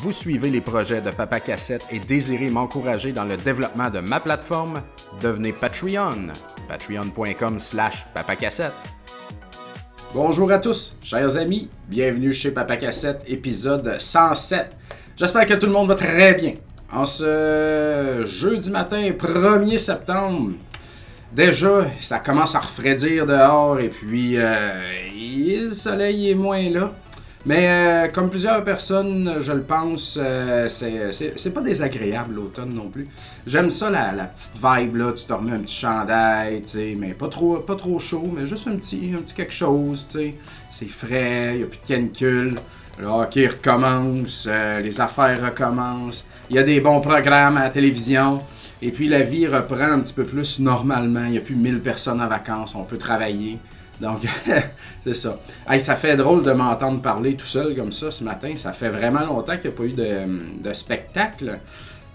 Vous suivez les projets de Papa Cassette et désirez m'encourager dans le développement de ma plateforme? Devenez Patreon. Patreon.com slash papacassette. Bonjour à tous, chers amis. Bienvenue chez Papa Cassette, épisode 107. J'espère que tout le monde va très bien. En ce jeudi matin, 1er septembre, déjà, ça commence à refroidir dehors et puis euh, le soleil est moins là. Mais euh, comme plusieurs personnes, je le pense, euh, c'est pas désagréable l'automne non plus. J'aime ça, la, petite vibe, là. Tu te remets un petit chandail, tu sais, mais pas trop, pas trop chaud, mais juste un petit, un petit quelque chose, tu sais. C'est frais, il a plus de canicule. Le hockey recommence, euh, les affaires recommencent. Il y a des bons programmes à la télévision. Et puis la vie reprend un petit peu plus normalement. Il n'y a plus 1000 personnes en vacances, on peut travailler. Donc, c'est ça. Hey, ça fait drôle de m'entendre parler tout seul comme ça ce matin. Ça fait vraiment longtemps qu'il n'y a pas eu de, spectacle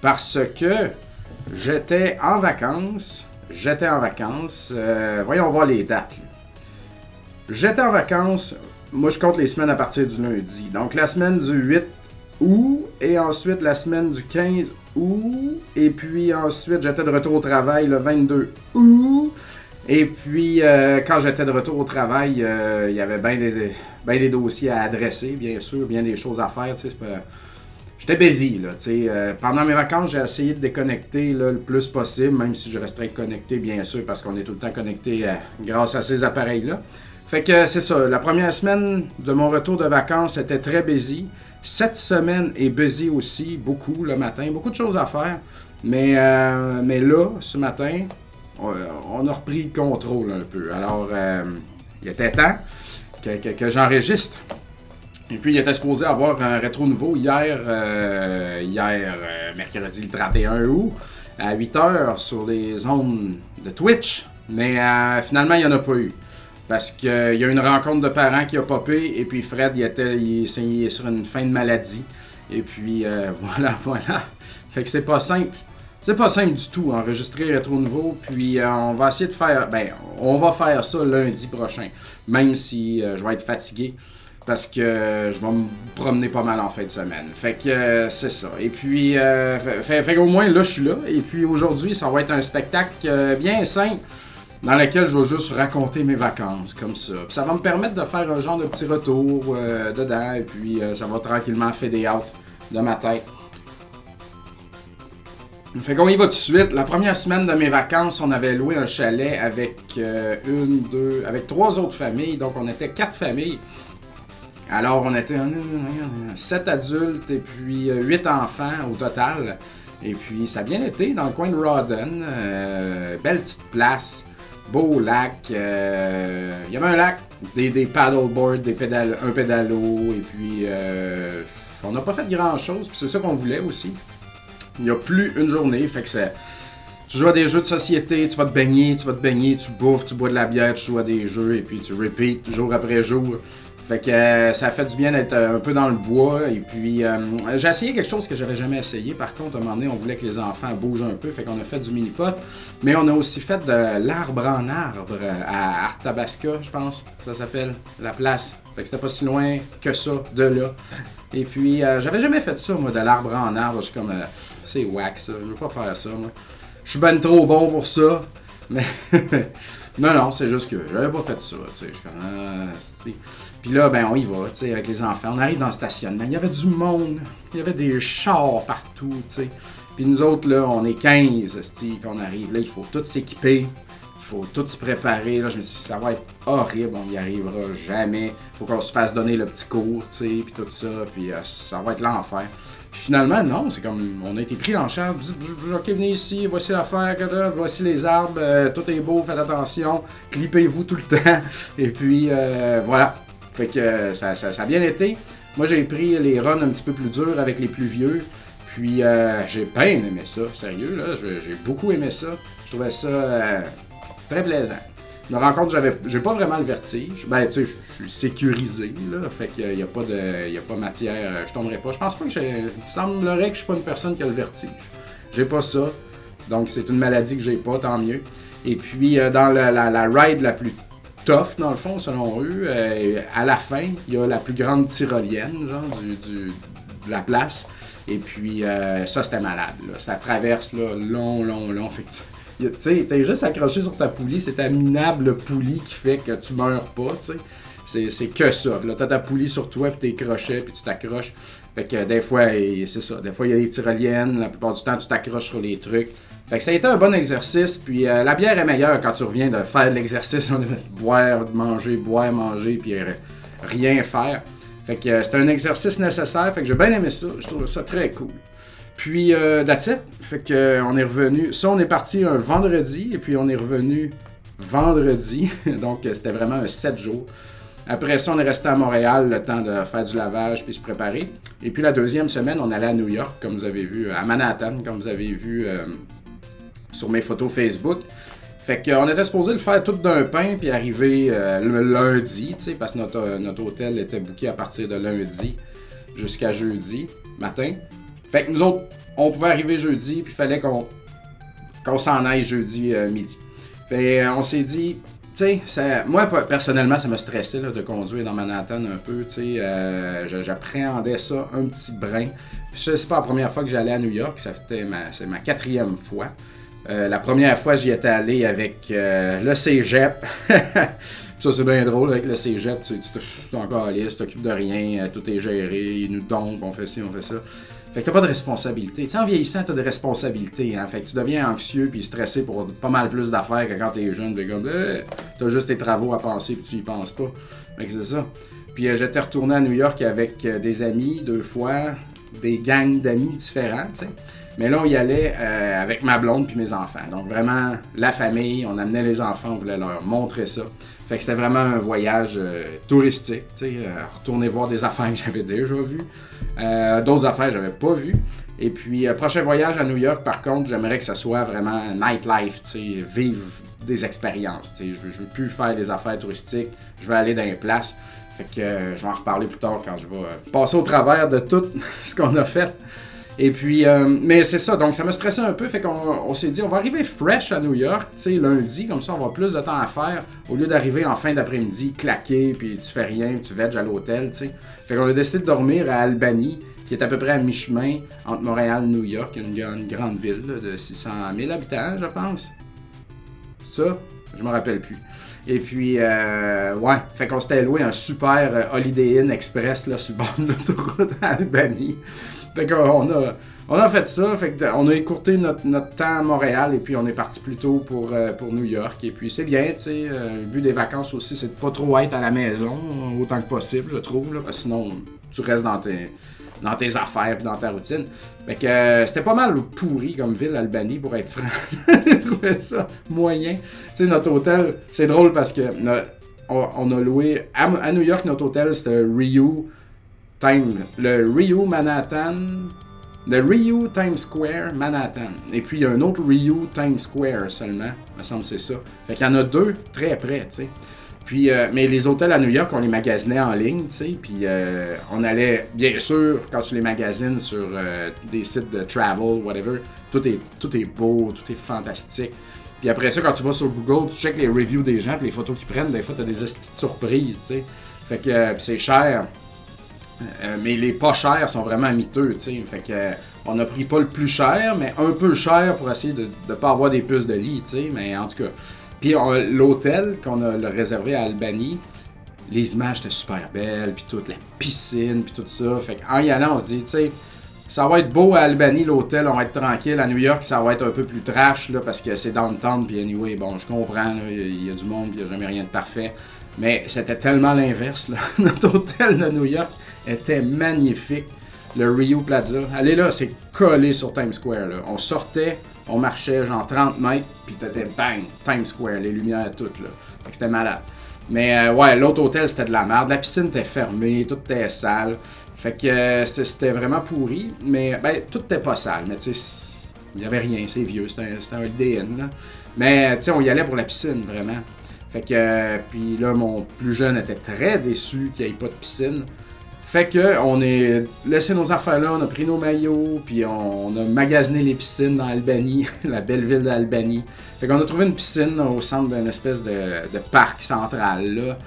parce que j'étais en vacances. J'étais en vacances. Euh, voyons voir les dates. J'étais en vacances. Moi, je compte les semaines à partir du lundi. Donc, la semaine du 8 août et ensuite la semaine du 15 août. Et puis ensuite, j'étais de retour au travail le 22 août. Et puis, euh, quand j'étais de retour au travail, euh, il y avait bien des, des dossiers à adresser, bien sûr, bien des choses à faire. J'étais busy. Là, euh, pendant mes vacances, j'ai essayé de déconnecter le plus possible, même si je resterai connecté, bien sûr, parce qu'on est tout le temps connecté grâce à ces appareils-là. Fait que c'est ça. La première semaine de mon retour de vacances était très busy. Cette semaine est busy aussi, beaucoup le matin, beaucoup de choses à faire. Mais, mais là, ce matin, on, a repris le contrôle un peu. Alors, euh, il était temps que, j'enregistre. Et puis, il était supposé avoir un rétro nouveau hier, euh, euh, mercredi le 31 août, à 8h sur les ondes de Twitch. Mais finalement, il n'y en a pas eu. Parce qu'il y a une rencontre de parents qui a popé, et puis Fred, il était est sur une fin de maladie. Et puis, voilà, voilà. Fait que c'est pas simple. C'est pas simple du tout, enregistrer Rétro Nouveau. Puis euh, on va essayer de faire. Ben, on va faire ça lundi prochain. Même si euh, je vais être fatigué. Parce que je vais me promener pas mal en fin de semaine. Fait que euh, c'est ça. Et puis, fait, fait, moins là, je suis là. Et puis aujourd'hui, ça va être un spectacle bien simple dans lequel je vais juste raconter mes vacances comme ça. Puis ça va me permettre de faire un genre de petit retour dedans. Et puis ça va tranquillement faire des out de ma tête. Fait qu'on y va tout de suite. La première semaine de mes vacances, on avait loué un chalet avec euh, une, deux, avec trois autres familles. Donc on était quatre familles. Alors on était sept adultes et puis euh, huit enfants au total. Et puis ça a bien été dans le coin de Rawdon. Euh, belle petite place. Beau lac. Il y avait un lac, des, paddleboards, un pédalo. Et puis on n'a pas fait grand chose. Puis c'est ça qu'on voulait aussi. Il n'y a plus une journée, fait que c'est. Tu joues à des jeux de société, tu vas te baigner, tu vas te baigner, tu bouffes, tu bois de la bière, tu joues à des jeux et puis tu repeat jour après jour. Fait que euh, ça fait du bien d'être euh, un peu dans le bois. Et puis, euh, j'ai essayé quelque chose que j'avais jamais essayé. Par contre, à un moment donné, on voulait que les enfants bougent un peu. Fait qu'on a fait du mini-pot. Mais on a aussi fait de l'arbre en arbre à Arthabasca, je pense. Ça s'appelle la place. Fait que c'était pas si loin que ça de là. Et puis, j'avais jamais fait ça, moi, de l'arbre en arbre. Je suis comme c'est whack ça, je veux pas faire ça, moi. Je suis ben trop bon pour ça, mais. non, non, c'est juste que j'avais pas fait ça, tu sais. Ah, Puis là, ben, on y va, tu sais, avec les enfants. On arrive dans le stationnement. Il y avait du monde. Il y avait des chars partout, tu sais. Puis nous autres, là, on est 15, qu'on arrive. Là, il faut tout s'équiper. Il faut tout se préparer. Là, je me suis dit, ça va être horrible. On n'y arrivera jamais. Il faut qu'on se fasse donner le petit cours, tu sais, puis tout ça. Puis euh, ça va être l'enfer finalement, non, c'est comme on a été pris en charge. Ok, venez ici, voici l'affaire, voici les arbres, euh, tout est beau, faites attention, clippez-vous tout le temps. Et puis euh, voilà. Fait que euh, ça, a bien été. Moi, j'ai pris les runs un petit peu plus durs avec les plus vieux. Puis j'ai bien aimé ça, sérieux, là. J'ai beaucoup aimé ça. Je trouvais ça très plaisant. Me j'avais, j'ai pas vraiment le vertige. Ben, tu sais, je suis sécurisé, là. Fait qu'il n'y a, pas de, a pas matière, euh, je tomberai pas. Je pense pas que j'ai. Il semblerait que je suis pas une personne qui a le vertige. J'ai pas ça. Donc, c'est une maladie que j'ai pas, tant mieux. Et puis, euh, dans la, ride la plus tough, dans le fond, selon eux, euh, à la fin, il y a la plus grande tyrolienne, genre, du, la place. Et puis, ça, c'était malade. Là. Ça traverse là, long, long, long. Fait tu sais, t'es juste accroché sur ta poulie. C'est ta minable poulie qui fait que tu meurs pas, tu sais. C'est que ça. Là, t'as ta poulie sur toi, puis t'es crochet, puis tu t'accroches. Fait que des fois, c'est ça. Des fois, il y a des tyroliennes. La plupart du temps, tu t'accroches sur les trucs. Fait que ça a été un bon exercice. Puis euh, la bière est meilleure quand tu reviens de faire de l'exercice. boire, manger, boire, manger, puis rien faire. Fait que euh, c'était un exercice nécessaire. Fait que j'ai bien aimé ça. Je trouve ça très cool. Puis, euh, that's it. Fait que, euh, on est revenu. Ça, on est parti un vendredi. Et puis, on est revenu vendredi. Donc, c'était vraiment un 7 jours. Après ça, on est resté à Montréal le temps de faire du lavage puis se préparer. Et puis la deuxième semaine, on allait à New York, comme vous avez vu, à Manhattan, comme vous avez vu sur mes photos Facebook. Fait qu'on était supposé le faire tout d'un pain puis arriver euh, le lundi, tu sais, parce que notre, notre hôtel était booké à partir de lundi jusqu'à jeudi matin. Fait que nous autres, on pouvait arriver jeudi puis il fallait qu'on s'en aille jeudi euh, midi. Fait euh, on s'est dit, tu sais, moi personnellement, ça me stressait là, de conduire dans Manhattan un peu, tu sais, j'appréhendais ça un petit brin. C'est pas la première fois que j'allais à New York, ça fait ma, ma quatrième fois. Euh, la première fois, j'y étais allé avec euh, le cégep. ça, c'est bien drôle avec le cégep. Tu, es encore allé, tu t'occupes de rien, euh, tout est géré, ils nous tombent, on fait ci, on fait ça. Fait que t'as pas de responsabilité. Tu sais, en vieillissant, t'as des responsabilités. Hein? Fait que tu deviens anxieux puis stressé pour pas mal plus d'affaires que quand t'es jeune. T'es comme, t'as juste tes travaux à penser puis tu y penses pas. Fait que c'est ça. Puis j'étais retourné à New York avec des amis deux fois, des gangs d'amis différents, tu sais. Mais là, on y allait euh, avec ma blonde puis mes enfants. Donc vraiment, la famille, on amenait les enfants, on voulait leur montrer ça. Fait que c'était vraiment un voyage euh, touristique, tu sais, euh, retourner voir des affaires que j'avais déjà vues, d'autres affaires que j'avais pas vues. Et puis, prochain voyage à New York, par contre, j'aimerais que ça soit vraiment nightlife, tu sais, vivre des expériences, tu sais. Je veux, veux plus faire des affaires touristiques, je veux aller dans les places. Fait que je vais en reparler plus tard quand je vais passer au travers de tout ce qu'on a fait. Et puis, euh, mais c'est ça, donc ça m'a stressé un peu, fait qu'on on, s'est dit, on va arriver fresh à New York, tu sais, lundi, comme ça on va plus de temps à faire, au lieu d'arriver en fin d'après-midi, claquer, puis tu fais rien, puis tu vèges à l'hôtel, tu sais. Fait qu'on a décidé de dormir à Albany, qui est à peu près à mi-chemin entre Montréal et New York, une, une grande ville de 600 000 habitants, je pense. Ça, je me rappelle plus. Et puis, euh, ouais, fait qu'on s'était loué un super euh, Holiday Inn Express là, sur le bord de l'autoroute à Albany. Fait qu'on a, on a fait ça, fait on a écourté notre, temps à Montréal et puis on est parti plus tôt pour, euh, pour New York. Et puis c'est bien, tu sais, euh, le but des vacances aussi, c'est de pas trop être à la maison autant que possible, je trouve, là, parce que sinon tu restes dans tes, dans tes affaires et dans ta routine. Fait que euh, c'était pas mal pourri comme ville, Albanie, pour être franc. J'ai trouvé ça moyen. Tu sais, notre hôtel, c'est drôle parce que on, a loué à, New York, notre hôtel, c'était Rio le Rio Manhattan, le Rio Times Square Manhattan. Et puis il y a un autre Rio Times Square seulement, me semble c'est ça. Fait qu'il y en a deux très près, tu sais. Puis, euh, mais les hôtels à New York, on les magasinait en ligne, tu sais. Puis euh, on allait, bien sûr, quand tu les magasines sur euh, des sites de travel, whatever, tout est, tout est beau, tout est fantastique. Puis après ça, quand tu vas sur Google, tu checkes les reviews des gens, puis les photos qu'ils prennent, des fois, tu as des surprises, tu sais. Fait que c'est cher. Euh, mais les pas chers sont vraiment miteux, tu sais. Fait que, on a pris pas le plus cher, mais un peu cher pour essayer de ne pas avoir des puces de lit, tu sais. Mais en tout cas. Puis l'hôtel qu'on a réservé à Albany, les images étaient super belles, puis toute la piscine, puis tout ça. Fait y allant, on se dit, tu sais, ça va être beau à Albany, l'hôtel, on va être tranquille. À New York, ça va être un peu plus trash, là, parce que c'est downtown, puis anyway, bon, je comprends, il y, a du monde, il n'y a jamais rien de parfait. Mais c'était tellement l'inverse. Notre hôtel de New York, était magnifique. Le Rio Plaza. Allez là, c'est collé sur Times Square. On sortait, on marchait genre 30 mètres, puis t'étais bang, Times Square, les lumières toutes là. Fait que c'était malade. Mais euh, ouais, l'autre hôtel c'était de la merde. La piscine était fermée, tout était sale. Fait que euh, c'était vraiment pourri. Mais ben, tout était pas sale. Mais tu sais, il y avait rien, c'est vieux, c'était un, un Inn. Là. Mais tu sais, on y allait pour la piscine vraiment. Fait que, euh, puis là, mon plus jeune était très déçu qu'il n'y ait pas de piscine. Fait que on est laissé nos affaires là, on a pris nos maillots, puis on, a magasiné les piscines dans Albany, la belle ville d'Albany. Fait qu'on a trouvé une piscine au centre d'une espèce de, parc central là.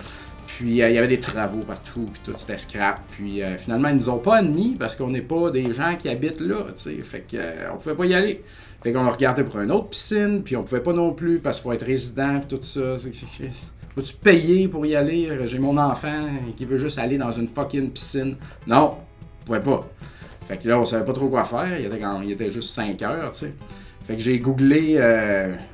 Puis euh, il y avait des travaux partout, puis tout c'était scrap. Puis euh, finalement, ils nous ont pas admis parce qu'on n'est pas des gens qui habitent là, tu sais. Fait qu'on euh, pouvait pas y aller. Fait qu'on a regardé pour une autre piscine, puis on pouvait pas non plus parce qu'il faut être résident, puis tout ça. Faut-tu payer pour y aller? J'ai mon enfant qui veut juste aller dans une fucking piscine. Non, on pouvait pas. Fait que là, on savait pas trop quoi faire. Il était, il était juste 5 heures, tu sais. Fait que j'ai googlé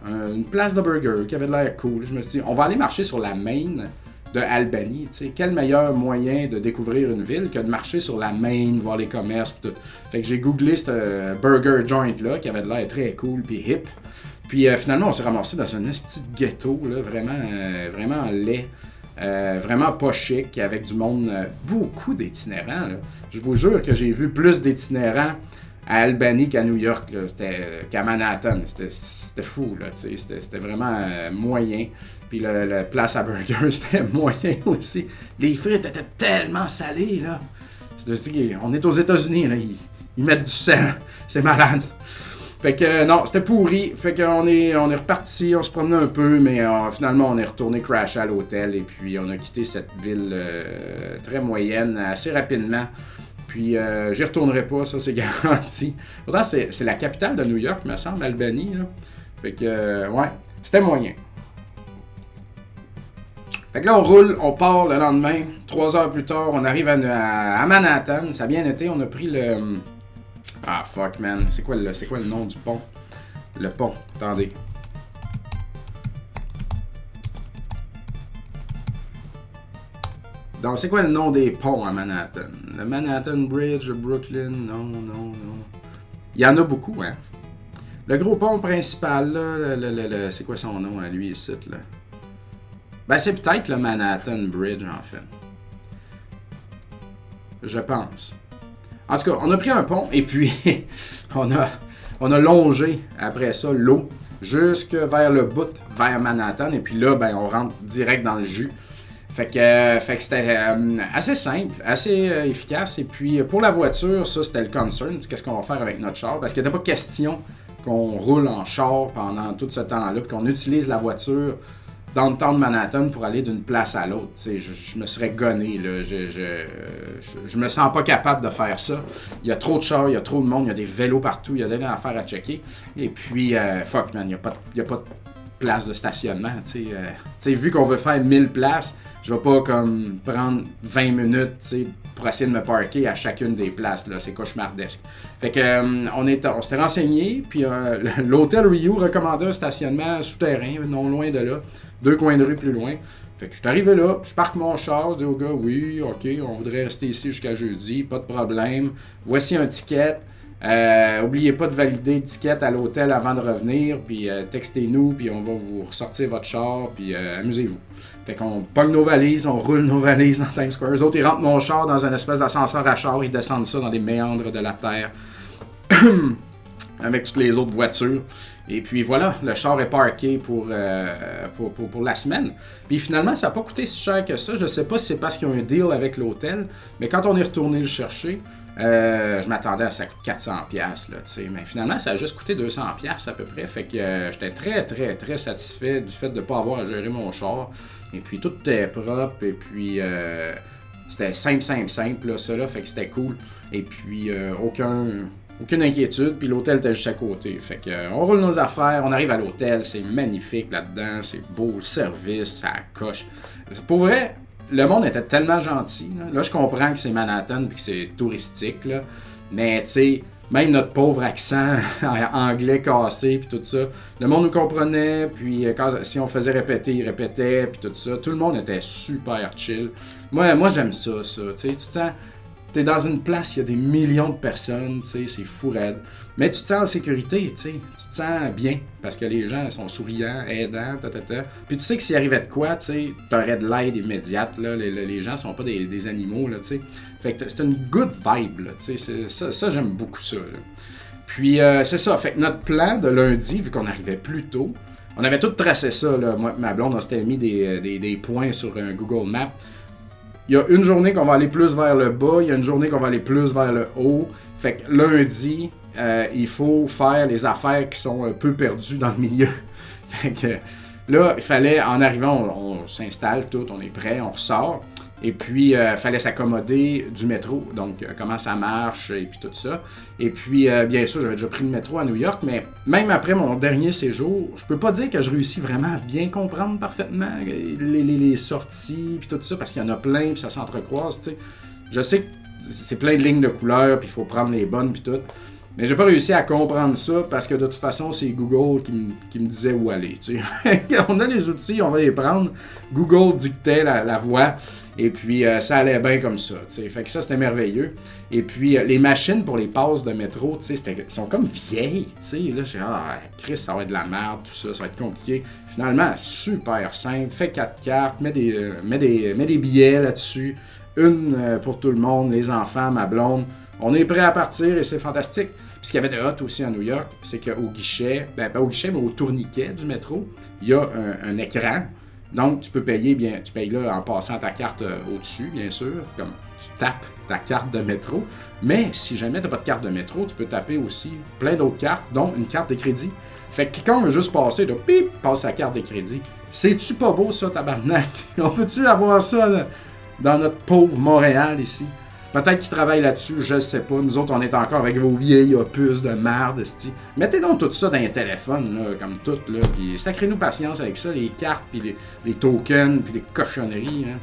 une place de burger qui avait de l'air cool. Je me suis dit, on va aller marcher sur la main de Albanie. Quel meilleur moyen de découvrir une ville que de marcher sur la main, voir les commerces. Tout. Fait que j'ai googlé ce euh, burger joint là qui avait de l'air très cool puis hip. Puis euh, finalement, on s'est ramassé dans un petit ghetto, là, vraiment, euh, vraiment laid. vraiment pas chic, avec du monde, beaucoup d'itinérants. Je vous jure que j'ai vu plus d'itinérants à Albany qu'à New York, qu'à Manhattan. C'était fou, c'était vraiment moyen. Puis le, place à burger, c'était moyen aussi. Les frites étaient tellement salées, là. On est aux États-Unis. Ils, mettent du sel. C'est malade. Fait que non, c'était pourri. Fait qu'on est, on est reparti, on se promenait un peu, mais euh, finalement on est retourné crash à l'hôtel et puis on a quitté cette ville euh, très moyenne assez rapidement. Puis euh, j'y retournerai pas, ça c'est garanti. Pourtant c'est, la capitale de New York, me semble, Albany. Fait que ouais, c'était moyen. Fait que là, on roule, on part le lendemain. Trois heures plus tard, on arrive à, Manhattan. Ça a bien été. On a pris le. Ah, fuck, man. C'est quoi, le, nom du pont? Le pont. Attendez. Donc, c'est quoi le nom des ponts à Manhattan? Le Manhattan Bridge, Brooklyn Non, non, non. Il y en a beaucoup, hein. Le gros pont principal, là, c'est quoi son nom à lui ici, là? Ben, c'est peut-être le Manhattan Bridge, en fait. Je pense. En tout cas, on a pris un pont et puis on a, on a longé après ça l'eau jusque vers le bout, vers Manhattan. Et puis là, ben, on rentre direct dans le jus. Fait que, que c'était euh, assez simple, assez euh, efficace. Et puis pour la voiture, ça c'était le concern. Qu'est-ce qu'on va faire avec notre char? Parce qu'il n'était pas question qu'on roule en char pendant tout ce temps-là, puis qu'on utilise la voiture dans le temps de Manhattan pour aller d'une place à l'autre. Je, je me serais gonné. Là. Je, je, je, me sens pas capable de faire ça. Il y a trop de chars, il y a trop de monde, il y a des vélos partout, il y a des affaires à checker. Et puis, euh, fuck man, il n'y a, pas, a pas de place de stationnement. Euh, vu qu'on veut faire 1000 places, je vais pas comme prendre 20 minutes pour essayer de me parker à chacune des places. C'est cauchemardesque. Fait que euh, on, on s'était renseigné, puis l'hôtel Ryu recommandait un stationnement souterrain, non loin de là deux coins de rue plus loin. Fait que je suis arrivé là, je parque mon char, je dis au gars, oui, ok, on voudrait rester ici jusqu'à jeudi, pas de problème. Voici un ticket. Euh, oubliez pas de valider le ticket à l'hôtel avant de revenir, puis euh, textez-nous, puis on va vous ressortir votre char, puis euh, amusez-vous. Fait qu'on pogne nos valises, on roule nos valises dans Times Square. Les autres, ils rentrent mon char dans un espèce d'ascenseur à char, ils descendent ça dans des méandres de la terre, avec toutes les autres voitures. Et puis voilà, le char est parké euh, pour, pour, la semaine. Puis finalement, ça n'a pas coûté si cher que ça. Je ne sais pas si c'est parce qu'il y a un deal avec l'hôtel, mais quand on est retourné le chercher, euh, je m'attendais à ça coûte 400 pièces là, mais finalement ça a juste coûté 200 pièces à peu près, fait que euh, j'étais très très très satisfait du fait de ne pas avoir à gérer mon char. Et puis tout était propre. Et puis c'était simple simple simple là, ça là, fait que c'était cool. Et puis aucun aucune inquiétude, puis l'hôtel était juste à côté. Fait que, euh, on roule nos affaires, on arrive à l'hôtel, c'est magnifique là-dedans, c'est beau, le service, ça coche. Pour vrai, le monde était tellement gentil. Là, je comprends que c'est Manhattan puis que c'est touristique, mais tu sais, même notre pauvre accent anglais cassé puis tout ça, le monde nous comprenait, puis euh, quand, si on faisait répéter, il répétait, puis tout ça. Tout le monde était super chill. Moi, moi j'aime ça, ça. Tu sais, tu te sens T'es dans une place, il y a des millions de personnes, tu sais, c'est fou raide. Mais tu te sens en sécurité, tu sais. Tu te sens bien parce que les gens sont souriants, aidants, ta, ta, ta. Puis tu sais que s'il arrivait de quoi, tu sais, t'aurais de l'aide immédiate, là. Les, les, gens sont pas des, animaux, là, tu sais. Fait que c'est une good vibe, tu sais. Ça, ça j'aime beaucoup ça, Puis euh, c'est ça. Fait que notre plan de lundi, vu qu'on arrivait plus tôt, on avait tout tracé ça, là. Moi, ma blonde, on s'était mis des, des, points sur un Google Maps il y a une journée qu'on va aller plus vers le bas, il y a une journée qu'on va aller plus vers le haut. Fait que lundi, euh, il faut faire les affaires qui sont un peu perdues dans le milieu. fait que Là, il fallait, en arrivant, on, s'installe tout, on est prêt, on ressort. Et puis, il euh, fallait s'accommoder du métro, donc euh, comment ça marche et puis tout ça. Et puis, bien sûr, j'avais déjà pris le métro à New York, mais même après mon dernier séjour, je peux pas dire que je réussis vraiment à bien comprendre parfaitement les, les, sorties puis tout ça, parce qu'il y en a plein, puis ça s'entrecroise, tu sais. Je sais que c'est plein de lignes de couleurs, puis il faut prendre les bonnes puis tout. Mais j'ai pas réussi à comprendre ça parce que de toute façon, c'est Google qui, me disait où aller. on a les outils, on va les prendre. Google dictait la, voie. Et puis, euh, ça allait bien comme ça. Fait que ça, c'était merveilleux. Et puis, euh, les machines pour les passes de métro, sont comme vieilles. Là, j'ai ah, Chris, ça va être de la merde, tout ça, ça va être compliqué. Finalement, super simple. Fais quatre cartes, mets des, euh, des, mets des billets là-dessus. Une pour tout le monde, les enfants, ma blonde. On est prêt à partir et c'est fantastique. Puis ce qu'il y avait de hot aussi à New York, c'est qu'au guichet, ben pas au guichet, mais au tourniquet du métro, il y a un, écran. Donc tu peux payer bien, tu payes là en passant ta carte euh, au-dessus, bien sûr, comme tu tapes ta carte de métro. Mais si jamais tu n'as pas de carte de métro, tu peux taper aussi plein d'autres cartes, dont une carte de crédit. Fait que quelqu'un veut juste passer, de pip, passe sa carte de crédit. C'est-tu pas beau ça, tabarnak? On peut-tu avoir ça dans notre pauvre Montréal ici? Peut-être qu'ils travaillent là-dessus, je ne sais pas. Nous autres, on est encore avec vos vieilles opus de merde, Mettez donc tout ça dans un téléphone, là, comme tout, là, puis sacrez-nous patience avec ça, les cartes, puis les, tokens, puis les cochonneries. Hein.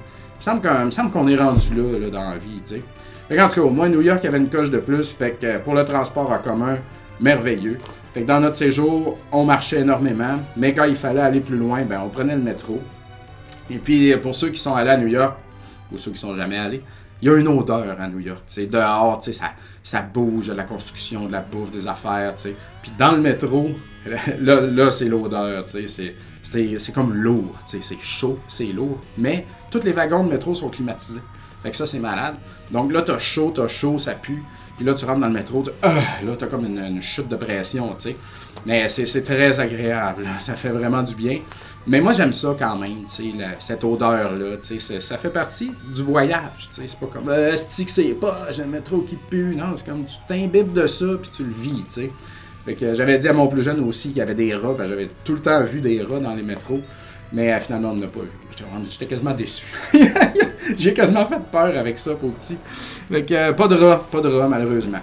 Il me semble qu'on est rendu là, dans la vie, tu sais. en tout cas, au moins, New York avait une coche de plus, fait que pour le transport en commun, merveilleux. Fait que dans notre séjour, on marchait énormément, mais quand il fallait aller plus loin, ben, on prenait le métro. Et puis, pour ceux qui sont allés à New York, ou ceux qui sont jamais allés, il y a une odeur à New York. sais. Dehors, ça, ça bouge, la construction, de la bouffe, des affaires. sais. Puis dans le métro, là, là c'est l'odeur. C'est comme lourd. C'est chaud, c'est lourd. Mais tous les wagons de métro sont climatisés. Fait que ça, c'est malade. Donc là, t'as chaud, t'as chaud, ça pue. Puis là, tu rentres dans le métro, tu, ah, là, t'as comme une, chute de pression, tu sais. Mais c'est très agréable. Ça fait vraiment du bien. Mais moi, j'aime ça quand même, cette odeur-là. Ça fait partie du voyage. C'est pas comme euh, que c'est pas, j'aime trop qui pue. Non, c'est comme tu t'imbibes de ça puis tu le vis. T'sais. Fait que j'avais dit à mon plus jeune aussi qu'il y avait des rats. J'avais tout le temps vu des rats dans les métros. Mais euh, finalement, on n'a pas vu. J'étais quasiment déçu. J'ai quasiment fait peur avec ça, pour petit. Fait que euh, pas de rats, pas de rats, malheureusement.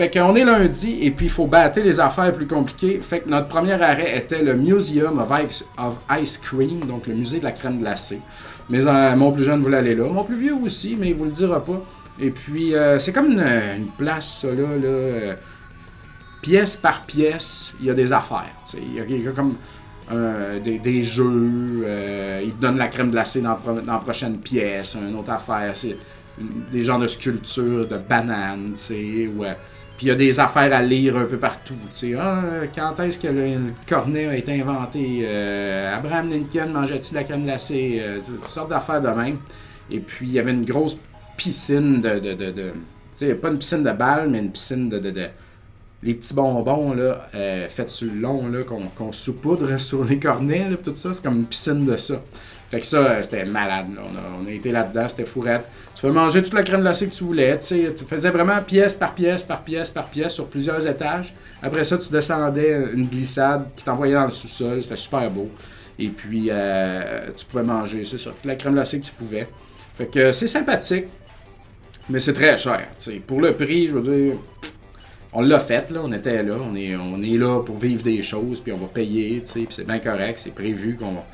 Fait qu'on est lundi et puis il faut battre les affaires plus compliquées. Fait que notre premier arrêt était le Museum of Ice, of Ice Cream, donc le musée de la crème glacée. Mais euh, mon plus jeune voulait aller là. Mon plus vieux aussi, mais il vous le dira pas. Et puis euh, c'est comme une, place, ça là. là euh, pièce par pièce, il y a des affaires. Il y, a comme des, jeux, il te donne la crème glacée dans, dans la prochaine pièce, une autre affaire. C'est des genres de sculptures de bananes, tu sais, ou puis il y a des affaires à lire un peu partout. Tu sais, ah, quand est-ce que le, cornet a été inventé euh, Abraham Lincoln mangeait-il la crème glacée? Euh, Toutes sortes d'affaires de même. Et puis il y avait une grosse piscine de. de, de, tu sais, pas une piscine de balles, mais une piscine de. de, les petits bonbons là, euh, faits sur le long qu'on saupoudre sur les cornets, là, tout ça, c'est comme une piscine de ça. Fait que ça, euh, c'était malade. On, a, été là-dedans, c'était fourrette. Tu peux manger toute la crème glacée que tu voulais. Tu faisais vraiment pièce par pièce, par pièce, par pièce, sur plusieurs étages. Après ça, tu descendais une glissade qui t'envoyait dans le sous-sol. C'était super beau. Et puis, euh, tu pouvais manger, c'est ça, toute la crème glacée que tu pouvais. Fait que c'est sympathique, mais c'est très cher. Pour le prix, je veux dire, on l'a fait, là, on était là, on est, on est là pour vivre des choses, puis on va payer, puis c'est bien correct, c'est prévu qu'on va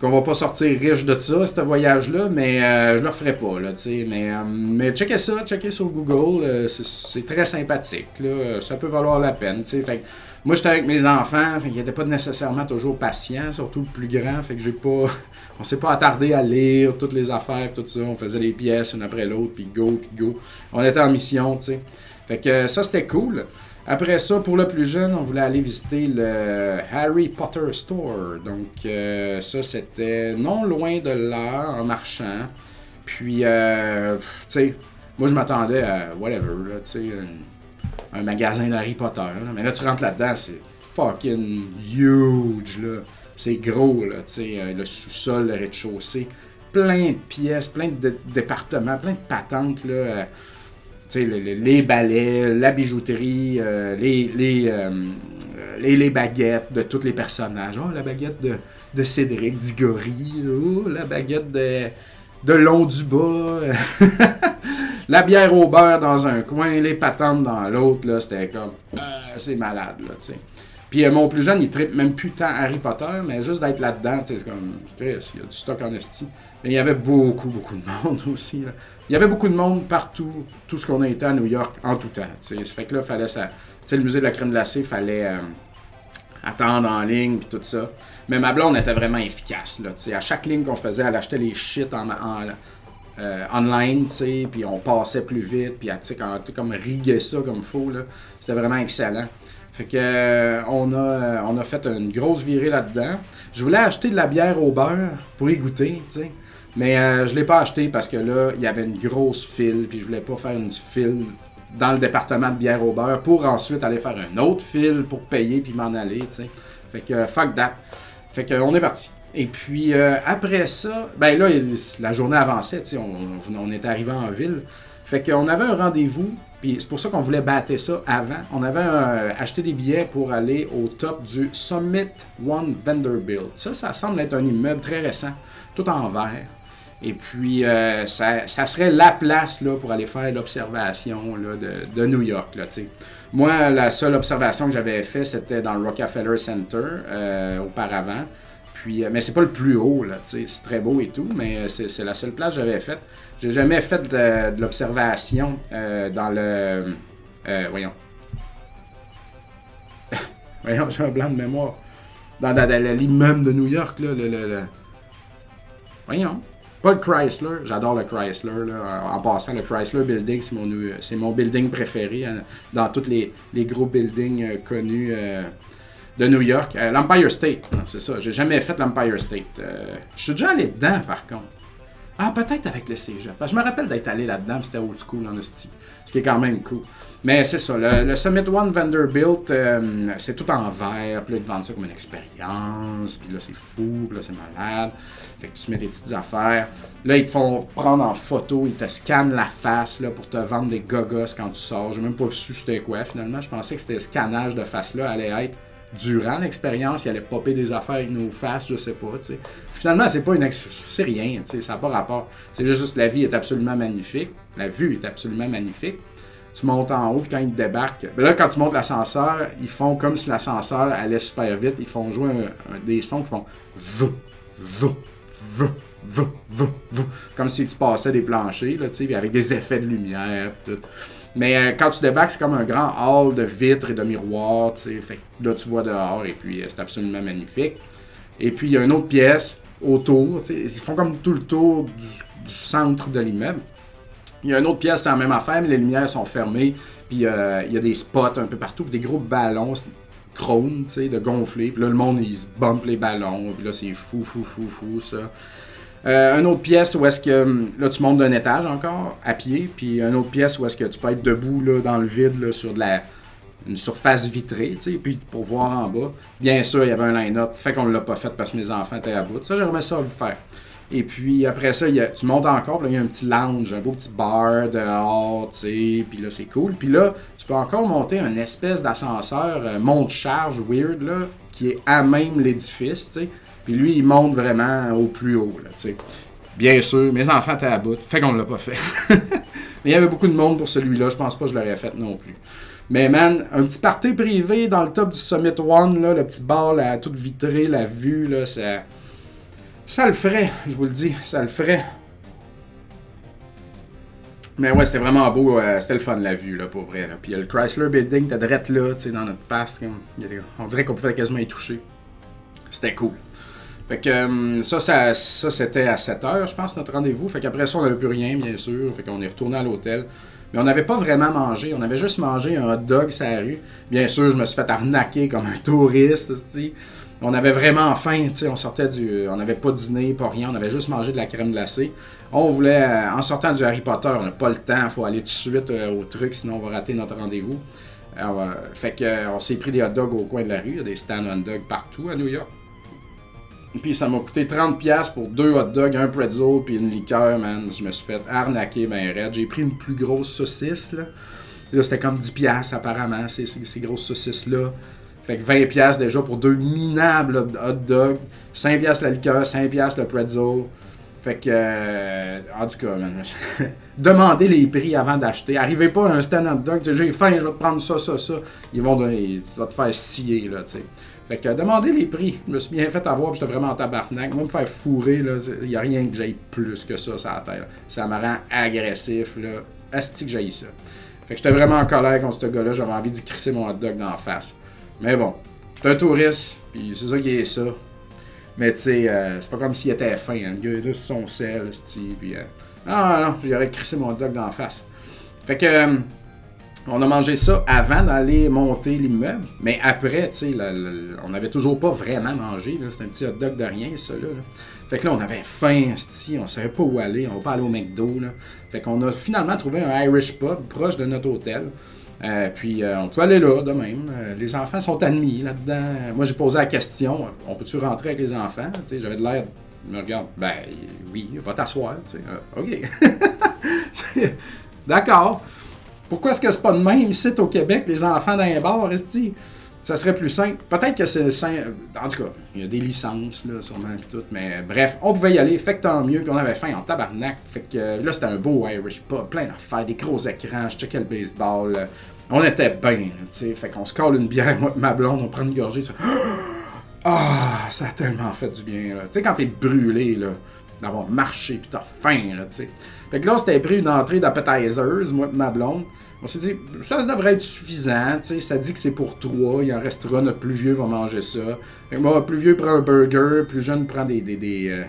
qu'on va pas sortir riche de ça, ce voyage-là, mais euh, je le referai pas, là, mais, euh, mais checkez ça, checkez sur Google, euh, c'est très sympathique, là, ça peut valoir la peine, fait moi, j'étais avec mes enfants, fait qu'ils n'étaient pas nécessairement toujours patients, surtout le plus grand, fait que j'ai pas, on s'est pas attardé à lire toutes les affaires, tout ça, on faisait les pièces une après l'autre, puis go, puis go, on était en mission, tu sais, fait que ça, c'était cool. Après ça, pour le plus jeune, on voulait aller visiter le Harry Potter Store. Donc, euh, ça, c'était non loin de là, en marchant. Puis, euh, tu sais, moi, je m'attendais à whatever, tu sais, un, magasin d'Harry Potter. Mais là, tu rentres là-dedans, c'est fucking huge, là. C'est gros, là, tu sais, euh, le sous-sol, le rez-de-chaussée. Plein de pièces, plein de départements, plein de patentes, là les, balais, la bijouterie, euh, les, les, euh, les, les, baguettes de tous les personnages. Oh, la baguette de, de Cédric Diggory. Oh, la baguette de, de long du bas. la bière au beurre dans un coin, les patentes dans l'autre, là, c'était comme, euh, c'est malade, là, tu sais. Puis euh, mon plus jeune, il tripe même plus tant Harry Potter, mais juste d'être là-dedans, c'est comme, il y a du stock en esti. Mais il y avait beaucoup, beaucoup de monde aussi, là. Il y avait beaucoup de monde partout, tout ce qu'on a été à New York, en tout temps. Ça fait que là, fallait ça... Le musée de la crème glacée, fallait euh, attendre en ligne, puis tout ça. Mais ma blonde était vraiment efficace, là. À chaque ligne qu'on faisait, elle achetait les shit en... en euh, online, puis on passait plus vite, puis tu comme riguer ça comme faux, c'était vraiment excellent. Fait que euh, on, a, on a fait une grosse virée là-dedans. Je voulais acheter de la bière au beurre pour y goûter, tu sais. Mais je l'ai pas acheté parce que là, il y avait une grosse file, puis je voulais pas faire une file dans le département de bière au beurre pour ensuite aller faire un autre file pour payer puis m'en aller, tu sais. Fait que fuck that. Fait que on est parti. Et puis euh, après ça, ben là, la journée avançait, on, on était arrivé en ville. Fait qu'on avait un rendez-vous, puis c'est pour ça qu'on voulait battre ça avant. On avait acheté des billets pour aller au top du Summit One Vanderbilt. Ça, ça semble être un immeuble très récent, tout en verre. Et puis, euh, ça, serait la place là, pour aller faire l'observation de, de, New York. Là, Moi, la seule observation que j'avais faite, c'était dans le Rockefeller Center euh, auparavant. Euh, mais c'est pas le plus haut, là, c'est très beau et tout, mais c'est la seule place que j'avais faite. J'ai jamais fait de, l'observation dans le. voyons. voyons, j'ai un blanc de mémoire. Dans, l'immeuble de New York, là, Voyons. Pas le Chrysler, j'adore le Chrysler. En passant, le Chrysler Building, c'est mon, building préféré hein, dans tous les, gros buildings connus de New York. Euh, L'Empire State, c'est ça. J'ai jamais fait l'Empire State. Euh, je suis déjà allé dedans, par contre. Ah, peut-être avec le cégep. Je me rappelle d'être allé là-dedans, c'était old school en hostie. Ce qui est quand même cool. Mais c'est ça, le, Summit One Vanderbilt, euh, c'est tout en vert. Puis là, ils te vendent ça comme une expérience. Puis là, c'est fou. Puis là, c'est malade. Fait que tu mets des petites affaires. Là, ils te font prendre en photo. Ils te scannent la face là, pour te vendre des gogos quand tu sors. J'ai même pas su c'était quoi finalement. Je pensais que c'était scannage de face-là allait être durant l'expérience, il allait popper des affaires avec nos faces, je sais pas. Finalement, c'est pas une c'est rien, ça n'a pas rapport. C'est juste la vie est absolument magnifique, la vue est absolument magnifique. Tu montes en haut, quand ils débarquent, ben là, quand tu montes l'ascenseur, ils font comme si l'ascenseur allait super vite, ils font jouer des sons qui font comme si tu passais des planchers, là, avec des effets de lumière, tout. Mais euh, quand tu débarques, c'est comme un grand hall de vitres et de miroirs. Fait là, tu vois dehors et puis euh, c'est absolument magnifique. Et puis, il y a une autre pièce autour. Ils font comme tout le tour du, centre de l'immeuble. Il y a une autre pièce, c'est la même affaire, mais les lumières sont fermées. Puis, euh, il y a des spots un peu partout, des gros ballons chrome, de gonfler. Puis là, le monde, il se les ballons. Puis là, c'est fou, fou, fou, fou, ça. Euh, une autre pièce où est-ce que hum, là tu montes d'un étage encore à pied, puis une autre pièce où est-ce que tu peux être debout là, dans le vide là, sur de la une surface vitrée, tu sais, puis pour voir en bas. Bien sûr, il y avait un line-up, fait qu'on ne l'a pas fait parce que mes enfants étaient à bout. Ça, j'aimerais ça le faire. Et puis après ça, tu montes encore, puis il y a un petit lounge, un beau petit bar dehors, tu sais, puis là, c'est cool. Puis là, tu peux encore monter un espèce d'ascenseur euh, monte-charge weird, là, qui est à même l'édifice, tu sais. Puis lui, il monte vraiment au plus haut, là. Bien sûr, mes enfants étaient à bout, fait qu'on ne l'a pas fait. Mais il y avait beaucoup de monde pour celui-là, je pense pas que je l'aurais fait non plus. Mais man, un petit party privé dans le top du Summit One, là, le petit bar, là, toute vitrée, la vue, là, ça... Ça le ferait, je vous le dis, ça le ferait. Mais ouais, c'était vraiment beau, euh, c'était le fun la vue, là, pour vrai. Là. Puis le Chrysler Building, t'as direct là, tu sais, dans notre face. on dirait qu'on pouvait quasiment y toucher. C'était cool. Fait que euh, ça, ça, ça c'était à 7 h je pense, notre rendez-vous. Fait qu'après ça, on n'avait plus rien, bien sûr. Fait qu'on est retourné à l'hôtel. Mais on n'avait pas vraiment mangé. On avait juste mangé un hot dog sur la rue. Bien sûr, je me suis fait arnaquer comme un touriste. On avait vraiment faim. On sortait du. On n'avait pas dîné, pas rien. On avait juste mangé de la crème glacée. On voulait, euh, en sortant du Harry Potter, on n'a pas le temps. Il faut aller tout de suite euh, au truc, sinon on va rater notre rendez-vous. fait qu'on s'est pris des hot dogs au coin de la rue. Il y a des stands hot dogs partout à New York. Puis ça m'a coûté 30$ pour deux hot dogs, un pretzel, puis une liqueur, man. Je me suis fait arnaquer ben raide. J'ai pris une plus grosse saucisse, là. Là, c'était comme 10$ apparemment, ces, grosses saucisses-là. Fait que 20$ déjà pour deux minables hot dogs. 5$ la liqueur, 5$ le pretzel. Fait que, euh, en tout cas, demandez les prix avant d'acheter. Arrivez pas à un stand hot dog, j'ai faim, je vais te prendre ça, ça, ça. Ils vont ça va te faire scier, là, tu sais. Fait que, demandez les prix. Je me suis bien fait avoir, j'étais vraiment en tabarnak. Moi, me faire fourrer, là, il a rien que j'aille plus que ça sur la terre. Ça me rend agressif, là. Asti que j'aille ça. Fait que j'étais vraiment en colère contre ce gars-là, j'avais envie d'y crisser mon hot dog dans la face. Mais bon, j'étais un touriste, puis c'est ça qui est ça. Mais tu sais, euh, c'est pas comme s'il était fin. Hein. Le gars, là, son sel, puis. Euh, ah non, j'aurais crissé mon dog la face. Fait que. Euh, on a mangé ça avant d'aller monter l'immeuble. Mais après, tu sais, on n'avait toujours pas vraiment mangé. C'était un petit hot dog de rien, ça, là. Fait que là, on avait faim, on savait pas où aller. On va pas aller au McDo, là. Fait qu'on a finalement trouvé un Irish pub proche de notre hôtel. Euh, puis euh, on peut aller là de même. Euh, les enfants sont admis là-dedans. Moi, j'ai posé la question on peut-tu rentrer avec les enfants? J'avais de l'air. me regarde, ben oui, va t'asseoir. OK. D'accord. Pourquoi est-ce que c'est pas de même ici au Québec, les enfants dans les bars, ça serait plus simple. Peut-être que c'est simple. En tout cas, il y a des licences, là, sûrement, et tout. Mais bref, on pouvait y aller. Fait que tant mieux. Puis on avait faim en tabarnak. Fait que là, c'était un beau Irish pub. Plein d'affaires, des gros écrans. Je checkais le baseball. On était bien, tu sais. Fait qu'on se colle une bière, moi, ma blonde, on prend une gorgée. Ça... Ah, ça a tellement fait du bien, là. Tu sais, quand t'es brûlé, là, d'avoir marché, puis t'as faim, là, tu sais. Fait que là, c'était pris une entrée d'appetizers, moi ma blonde. On s'est dit, ça devrait être suffisant, ça dit que c'est pour trois, il en restera, notre plus vieux va manger ça. Que moi, plus vieux prend un burger, plus jeune prend des, des, des, euh,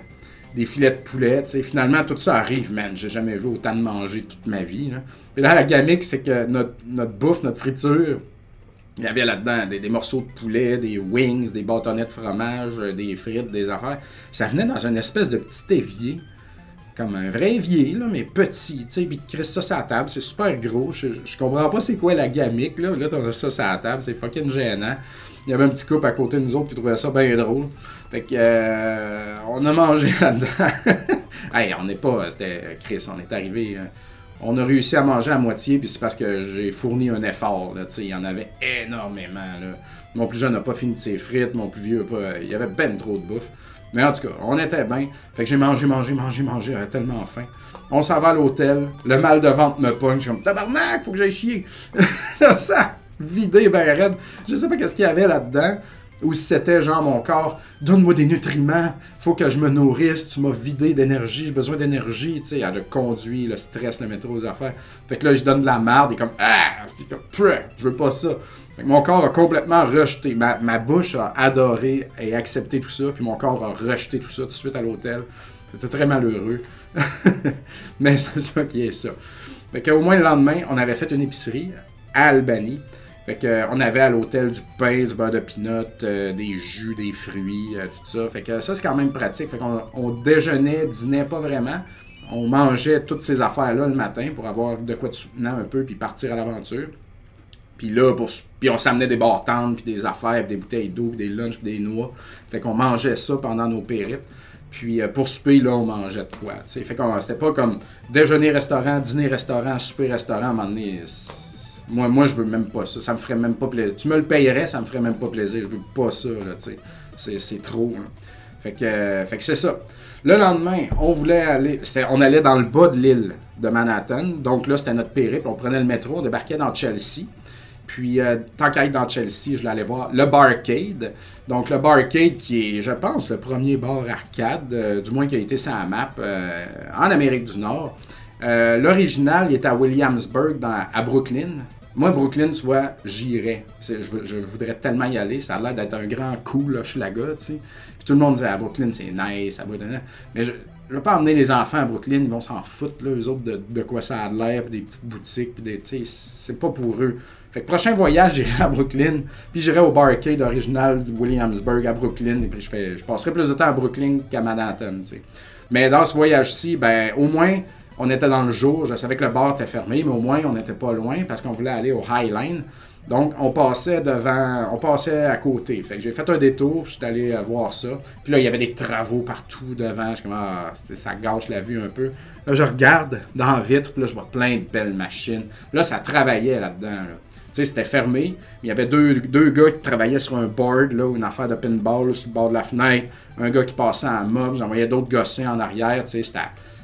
des filets de poulet. Finalement, tout ça arrive, man. J'ai jamais vu autant de manger toute ma vie, là. Puis là, la gamique, c'est que notre, notre bouffe, notre friture, il y avait là-dedans des, morceaux de poulet, des wings, des bâtonnets de fromage, euh, des frites, des affaires. Ça venait dans une espèce de petit évier comme un vrai évier, là, mais petit, tu sais, puis tu ça sur la table, c'est super gros, je, comprends pas c'est quoi la gamique, là, là t'as ça sur la table, c'est fucking gênant. Il y avait un petit couple à côté de nous autres qui trouvait ça bien drôle. Fait que, euh, on a mangé là-dedans. hey, on n'est pas, c'était Chris, on est arrivé, hein. on a réussi à manger à moitié, puis c'est parce que j'ai fourni un effort, là, tu sais, il y en avait énormément. Mon plus jeune n'a pas fini de ses frites, mon plus vieux, pas, il y avait ben trop de bouffe. Mais en tout cas, on était bien. Fait que j'ai mangé, mangé, mangé, mangé. J'avais tellement faim. On s'en va à l'hôtel. Le mal de ventre me punch. Je suis comme tabarnak, faut que j'aille chier. Là, ça vidé ben raide. Je sais pas qu'est-ce qu'il y avait là-dedans. Ou si c'était genre mon corps, donne-moi des nutriments, faut que je me nourrisse, tu m'as vidé d'énergie, j'ai besoin d'énergie, tu sais, elle a conduit, le stress, le métro, aux affaires. Fait que là, je donne de la merde et comme, ah, je veux pas ça mon corps a complètement rejeté. Ma, bouche a adoré et accepté tout ça, puis mon corps a rejeté tout ça tout de suite à l'hôtel. C'était très malheureux. Mais c'est ça qui est ça. Fait au moins le lendemain, on avait fait une épicerie à Albanie. Fait que, on avait à l'hôtel du pain, du beurre de pinot, euh, des jus, des fruits, euh, tout ça. Fait que ça, c'est quand même pratique. Fait qu'on on déjeunait, dînait pas vraiment. On mangeait toutes ces affaires-là le matin pour avoir de quoi de soutenant un peu puis partir à l'aventure. Puis là, puis on s'amenait des bartendes, puis des affaires, puis des bouteilles d'eau, puis des lunchs, puis des noix. Fait qu'on mangeait ça pendant nos périples. Puis euh, pour souper, là, on mangeait de quoi. T'sais. Fait qu'on c'était pas comme déjeuner-restaurant, dîner-restaurant, souper-restaurant à un moment donné. Moi, moi, je veux même pas ça. Ça me ferait même pas plaisir. Tu me le payerais, ça me ferait même pas plaisir. Je veux pas ça, là, tu sais. C'est trop, Fait que, fait que c'est ça. Le lendemain, on voulait aller, on allait dans le bas de l'île de Manhattan. Donc là, c'était notre périple. On prenait le métro, on débarquait dans Chelsea. Puis, euh, tant qu'à être dans Chelsea, je l'allais voir le Barcade. Donc, le Barcade qui est, je pense, le premier bar arcade, euh, du moins qui a été sur la map euh, en Amérique du Nord. L'original, il est à Williamsburg, à Brooklyn. Moi, Brooklyn, tu vois, j'irais. Je, voudrais tellement y aller. Ça a l'air d'être un grand coup, là, Schlaga, tu sais. Puis tout le monde disait, à Brooklyn, c'est nice, à Brooklyn. Mais je ne veux pas emmener les enfants à Brooklyn, ils vont s'en foutre, là, eux autres, de, quoi ça a l'air, des petites boutiques, puis des, c'est pas pour eux. Prochain voyage, j'irai à Brooklyn, puis j'irai au barcade original de Williamsburg à Brooklyn, et puis je, passerai plus de temps à Brooklyn qu'à Manhattan. Mais dans ce voyage-ci, ben, au moins, on était dans le jour, je savais que le bar était fermé, mais au moins, on n'était pas loin, parce qu'on voulait aller au High Line. Donc, on passait devant, on passait à côté. Fait que j'ai fait un détour, je suis allé euh, voir ça. Puis là, il y avait des travaux partout devant. Je comme, ah, ça gâche la vue un peu. Là, je regarde dans la vitre, puis là, je vois plein de belles machines. Là, ça travaillait là-dedans. C'était fermé. Il y avait deux, deux, gars qui travaillaient sur un board, là, une affaire de pinball sur le bord de la fenêtre. Un gars qui passait en mob. J'en voyais d'autres gossins en arrière. Tu sais,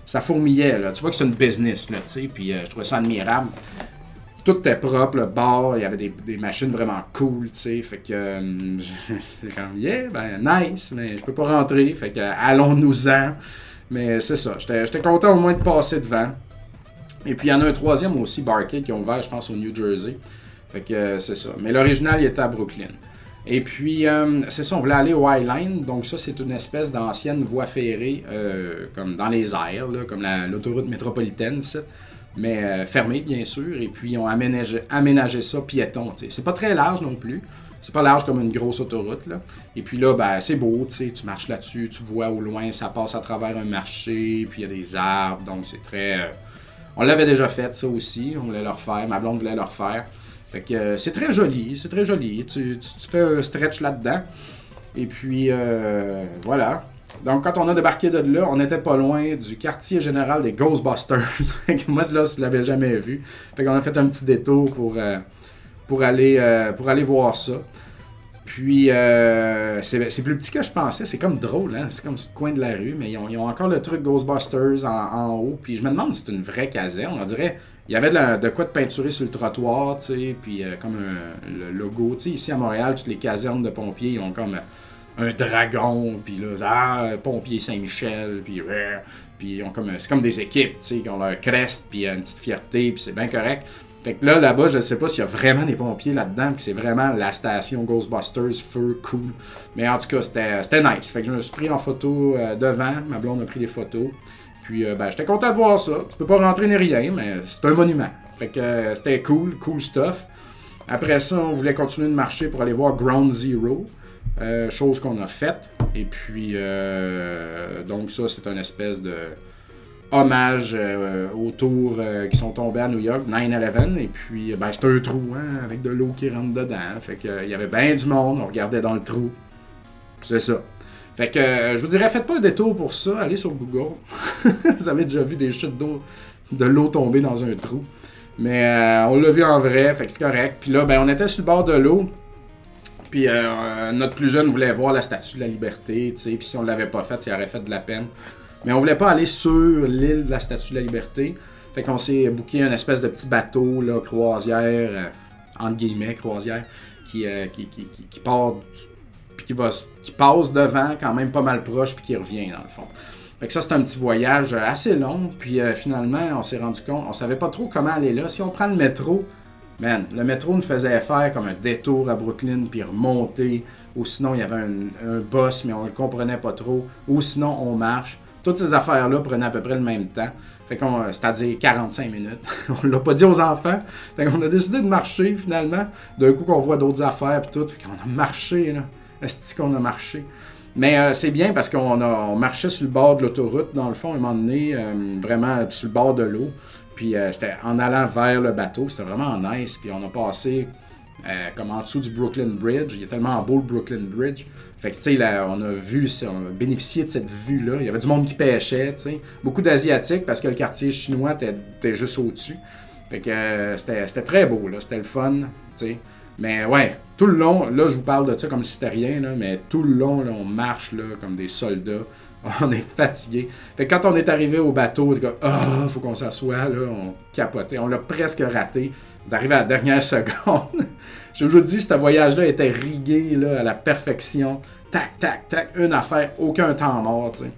ça fourmillait. Là. Tu vois que c'est une business, là, tu sais. Puis euh, je trouvais ça admirable tout était propre, le bar, il y avait des, machines vraiment cool, tu sais, fait que euh, c'est comme, yeah, ben nice, mais je peux pas rentrer, fait que allons-nous-en. Mais c'est ça, j'étais content au moins de passer devant. Et puis il y en a un troisième aussi, Barcade, qui ont ouvert, je pense, au New Jersey. Fait que euh, c'est ça. Mais l'original, il était à Brooklyn. Et puis, euh, c'est ça, on voulait aller au Highline. Donc, ça, c'est une espèce d'ancienne voie ferrée, comme dans les airs, là, comme l'autoroute métropolitaine, ça mais euh, fermé bien sûr, et puis ils ont aménagé, ça piéton. C'est pas très large non plus. C'est pas large comme une grosse autoroute. Là. Et puis là, ben, c'est beau, tu marches là-dessus, tu vois au loin, ça passe à travers un marché, puis il y a des arbres, donc c'est très. Euh, on l'avait déjà fait, ça aussi, on voulait le refaire, ma blonde voulait le refaire. Euh, c'est très joli, c'est très joli. Tu, fais un stretch là-dedans. Et puis, voilà. Donc, quand on a débarqué de là, on n'était pas loin du quartier général des Ghostbusters. Moi, là, je l'avais jamais vu. Fait qu'on a fait un petit détour pour, euh, euh, pour aller voir ça. Puis, euh, c'est plus petit que je pensais. C'est comme drôle, hein? C'est comme ce coin de la rue, mais ils ont, encore le truc Ghostbusters en, haut. Puis, je me demande si c'est une vraie caserne. On dirait, il y avait de, quoi de peinturer sur le trottoir, tu sais, puis comme le logo. Tu sais, ici à Montréal, toutes les casernes de pompiers, ils ont comme un dragon, puis là, ah, pompier Saint-Michel, puis puis comme, c'est comme des équipes, tu sais, qui ont leur crest, puis une petite fierté, puis c'est bien correct. Fait que là, là-bas, je sais pas s'il y a vraiment des pompiers là-dedans, que c'est vraiment la station Ghostbusters, feu, cool. Mais en tout cas, c'était nice. Fait que je me suis pris en photo euh, devant, ma blonde a pris des photos. Puis, euh, ben, j'étais content de voir ça. Tu peux pas rentrer ni rien, mais c'est un monument. Fait que euh, c'était cool, cool stuff. Après ça, on voulait continuer de marcher pour aller voir Ground Zero. Chose qu'on a faite. Et puis, donc ça, c'est un espèce de hommage euh, aux tours qui sont tombés à New York, 9-11. Et puis, ben, c'est un trou, hein, avec de l'eau qui rentre dedans. Fait que, il y avait bien du monde, on regardait dans le trou. C'est ça. Fait que, je vous dirais, faites pas un détour pour ça, allez sur Google. vous avez déjà vu des chutes d'eau, de l'eau tomber dans un trou. Mais on l'a vu en vrai, fait que c'est correct. Puis là, ben, on était sur le bord de l'eau. Puis euh, notre plus jeune voulait voir la statue de la liberté, tu sais. Puis si on l'avait pas faite, ça aurait fait de la peine. Mais on voulait pas aller sur l'île de la statue de la liberté. Fait qu'on s'est booké un espèce de petit bateau, là, croisière, euh, entre guillemets, croisière, qui, euh, qui, qui, qui, part, puis qui, qui passe devant, quand même pas mal proche, puis qui revient, dans le fond. Fait que ça, c'est un petit voyage assez long. Puis finalement, on s'est rendu compte, on savait pas trop comment aller là. Si on prend le métro, Man, le métro nous faisait faire comme un détour à Brooklyn, puis remonter. Ou sinon, il y avait un, bus, mais on le comprenait pas trop. Ou sinon, on marche. Toutes ces affaires-là prenaient à peu près le même temps. Fait qu'on, c'est-à-dire 45 minutes. on l'a pas dit aux enfants. Fait qu'on a décidé de marcher finalement. D'un coup qu'on voit d'autres affaires puis tout. Fait qu'on a marché là. Est-ce qu'on a marché? Mais euh, c'est bien parce qu'on on marchait sur le bord de l'autoroute, dans le fond, à un moment donné, euh, vraiment sur le bord de l'eau. Puis euh, c'était en allant vers le bateau, c'était vraiment nice. Puis on a passé euh, comme en dessous du Brooklyn Bridge. Il est tellement beau le Brooklyn Bridge. Fait que tu sais, on a vu, on a bénéficié de cette vue-là. Il y avait du monde qui pêchait, tu. Beaucoup d'Asiatiques parce que le quartier chinois était, juste au-dessus. Fait que euh, c'était très beau, là. C'était le fun. Mais ouais, tout le long, là, je vous parle de ça comme si c'était rien, mais tout le long, on marche comme des soldats. on est fatigué. Fait quand on est arrivé au bateau, on ah, faut qu'on s'assoie, là, on capotait. On l'a presque raté d'arriver à la dernière seconde. Je vous dis, ce voyage-là était rigué à la perfection. Tac, tac, tac, une affaire, aucun temps mort, tu sais.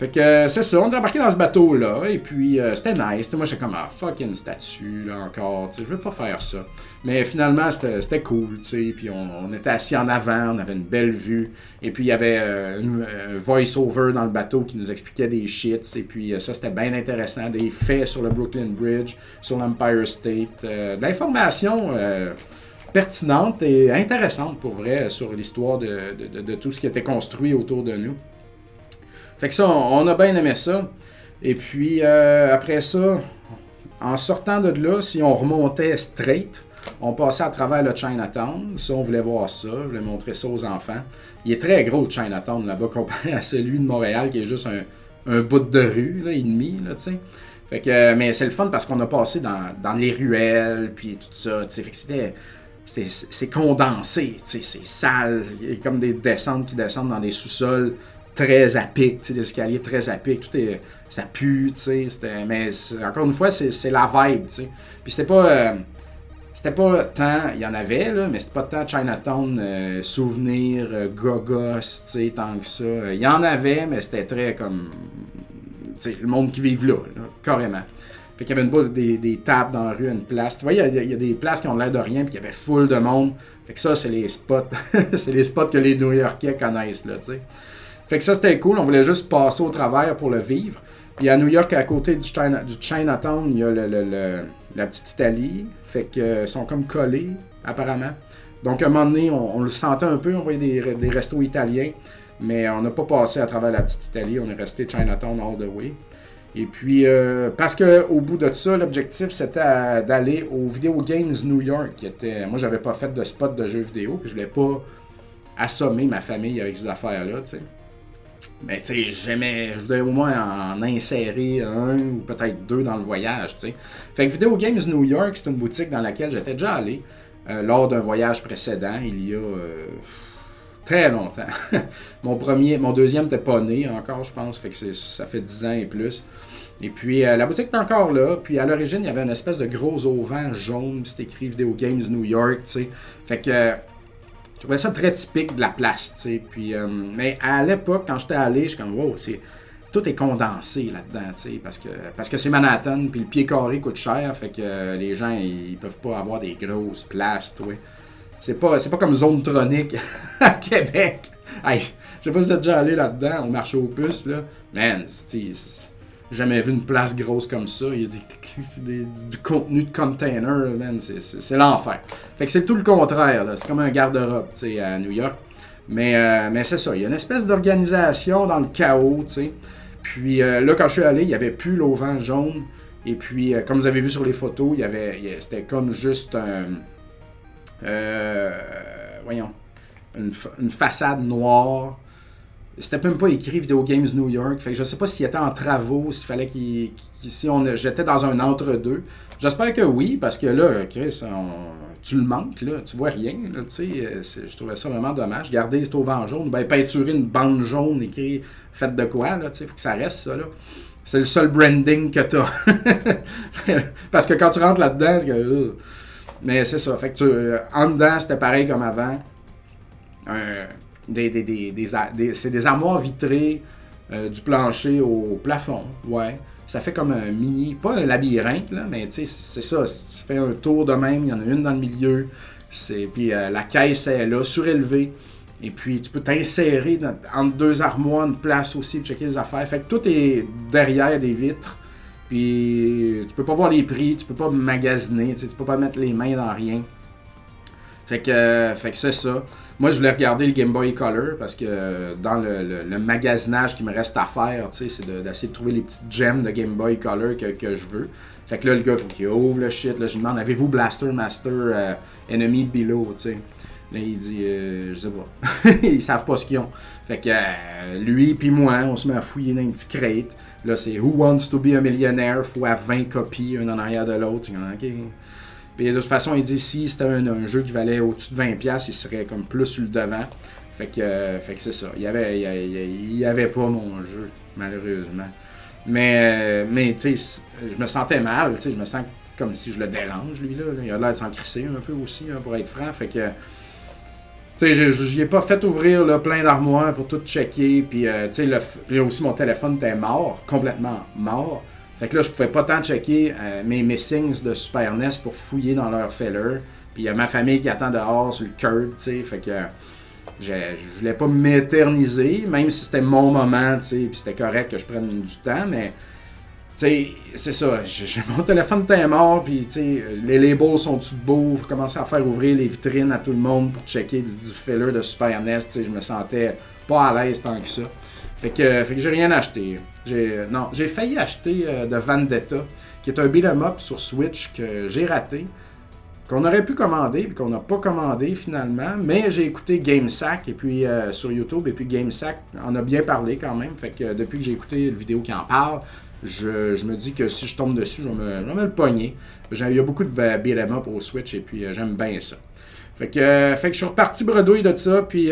Fait que euh, c'est ça, on est embarqué dans ce bateau-là, et puis euh, c'était nice. moi, j'étais comme, ah, fuck, une statue, là, encore, je veux pas faire ça. Mais finalement, c'était cool, tu puis on, était assis en avant, on avait une belle vue, et puis il y avait euh, un voice-over dans le bateau qui nous expliquait des shits, et puis ça, c'était bien intéressant, des faits sur le Brooklyn Bridge, sur l'Empire State, de l'information pertinente et intéressante, pour vrai, sur l'histoire de tout ce qui était construit autour de nous. Fait que ça, on, a bien aimé ça. Et puis, euh, après ça, en sortant de là, si on remontait straight, On passait à travers le Chinatown. Ça, on voulait voir ça. Je voulais montrer ça aux enfants. Il est très gros, le Chinatown, là-bas, comparé à celui de Montréal, qui est juste un, bout de rue, là, et demi, là, tu. Fait que, mais c'est le fun parce qu'on a passé dans, les ruelles, puis tout ça, tu sais. Fait que c'était c'est condensé, c'est sale. Il y a comme des descentes qui descendent dans des sous-sols très à pic, des escaliers très à pic. Tout est, ça pue, tu sais. Mais encore une fois, c'est la vibe, tu sais. Puis c'était pas. Euh, c'était pas tant, il y en avait, là, mais c'était pas tant Chinatown, euh, souvenir, euh, gogos, tu sais, tant que ça. Il y en avait, mais c'était très comme. Tu sais, le monde qui vive là, carrément. Fait qu'il y avait une des, des tables dans la rue, une place. Tu vois, il y, a, des places qui ont l'air de rien, puis il y avait full de monde. Fait que ça, c'est les spots. c'est les spots que les New-Yorkais connaissent, là, tu sais. Fait que ça, c'était cool. On voulait juste passer au travers pour le vivre. Puis à New York, à côté du, Chinatown, il y a la petite Italie. Fait qu'ils euh, sont comme collés, apparemment. Donc à un moment donné, on, le sentait un peu. On voyait des, des restos italiens. Mais on n'a pas passé à travers la petite Italie. On est resté Chinatown all the way. Et puis, euh, parce qu'au bout de ça, l'objectif, c'était d'aller au Video Games New York. Qui était, moi, j'avais pas fait de spot de jeux vidéo. Puis je voulais pas assommer ma famille avec ces affaires-là, tu sais. Mais tu sais, j'aimais, je voulais au moins en insérer un ou peut-être deux dans le voyage, tu sais. Fait que Video Games New York, c'est une boutique dans laquelle j'étais déjà allé euh, lors d'un voyage précédent, il y a euh, très longtemps. mon premier, mon deuxième n'était pas né encore, je pense, fait que ça fait dix ans et plus. Et puis, euh, la boutique est encore là. Puis, à l'origine, il y avait une espèce de gros auvent jaune. C'était écrit Video Games New York, tu sais. Fait que je trouvais ça très typique de la place, tu sais. Puis, euh, mais à l'époque, quand j'étais allé, je suis comme, wow, c'est, tout est condensé là-dedans, tu sais, parce que, parce que c'est Manhattan, puis le pied carré coûte cher, fait que les gens, ils, peuvent pas avoir des grosses places, tu C'est pas, c'est pas comme Zone Tronic à Québec. Hey, je sais pas si vous êtes déjà allé là-dedans, au marché aux puces, là. Man, c'est jamais vu une place grosse comme ça. Il du contenu de container, c'est l'enfer. Fait que c'est tout le contraire, c'est comme un garde-robe à New York. Mais, euh, mais c'est ça, il y a une espèce d'organisation dans le chaos. sais. Puis euh, là, quand je suis allé, il n'y avait plus l'auvent jaune. Et puis, euh, comme vous avez vu sur les photos, il y avait, c'était comme juste voyons. une, façade noire c'était même pas écrit Video Games New York. Fait que je sais pas s'il était en travaux, s'il fallait qu'il. si on j'étais dans un entre-deux. J'espère que oui, parce que là, Chris, tu le manques, là. Tu vois rien, là, tu sais. Je trouvais ça vraiment dommage. Garder cet auvent jaune, ben peinturer une bande jaune écrit Faites de quoi, là, tu sais. Faut que ça reste, ça, là. C'est le seul branding que t'as. parce que quand tu rentres là-dedans, c'est que. Euh, mais c'est ça. Fait que tu, euh, en dedans, c'était pareil comme avant. Euh, des, des, des, c'est des armoires vitrées euh, du plancher au plafond. Ouais. Ça fait comme un mini, pas un labyrinthe, là, mais c'est ça. tu fais un tour de même, il y en a une dans le milieu. Puis euh, la caisse est là, surélevée. Et puis tu peux t'insérer entre deux armoires, une place aussi pour checker les affaires. Fait que tout est derrière des vitres. Puis tu peux pas voir les prix, tu peux pas magasiner, tu peux pas mettre les mains dans rien. Fait que, fait que c'est ça. Moi, je voulais regarder le Game Boy Color parce que dans le, magasinage qui me reste à faire, c'est d'essayer de, trouver les petites gems de Game Boy Color que, je veux. Fait que là, le gars, faut qu'il ouvre le shit. Là, je lui demande Avez-vous Blaster Master euh, Enemy Below Là, il dit euh, Je sais pas. Ils savent pas ce qu'ils ont. Fait que euh, lui puis moi, on se met à fouiller dans une petite crate. Là, c'est Who Wants to be a Millionaire? Fois 20 copies, un en arrière de l'autre. Puis de toute façon, il dit si c'était un, jeu qui valait au-dessus de 20$, il serait comme plus sur le devant. Fait que, fait que c'est ça. Il n'y avait, il, avait pas mon jeu, malheureusement. Mais, mais tu sais, je me sentais mal. Je me sens comme si je le dérange, lui. là. Il a l'air de s'en crisser un peu aussi, hein, pour être franc. Fait que. Tu sais, je ai pas fait ouvrir plein d'armoires pour tout checker. Puis, euh, tu sais, aussi mon téléphone était mort, complètement mort. Fait que là, je pouvais pas tant checker euh, mes missings de Super NES pour fouiller dans leur feller. Puis il y a ma famille qui attend dehors sur le curb, tu sais. Fait que je, voulais pas m'éterniser, même si c'était mon moment, tu sais. Puis c'était correct que je prenne du temps, mais. Tu sais, c'est ça. J'ai mon téléphone était mort, puis tu sais, les labels sont tout beaux? Faut commencer à faire ouvrir les vitrines à tout le monde pour checker du, du de Super NES. Tu sais, je me sentais pas à l'aise tant que ça. Fait que, j'ai rien acheté. Non, j'ai failli acheter euh, de Vendetta, qui est un beat'em up sur Switch que j'ai raté. qu'on aurait pu commander, puis qu'on n'a pas commandé finalement. Mais j'ai écouté GameSack et puis sur YouTube, et puis GameSack en a bien parlé quand même. Fait que depuis que j'ai écouté la vidéo qui en parle, je, me dis que si je tombe dessus, je vais me, le pogner. Il y a beaucoup de beat'em up au Switch et puis j'aime bien ça. Fait que, fait que je suis reparti bredouille de ça, puis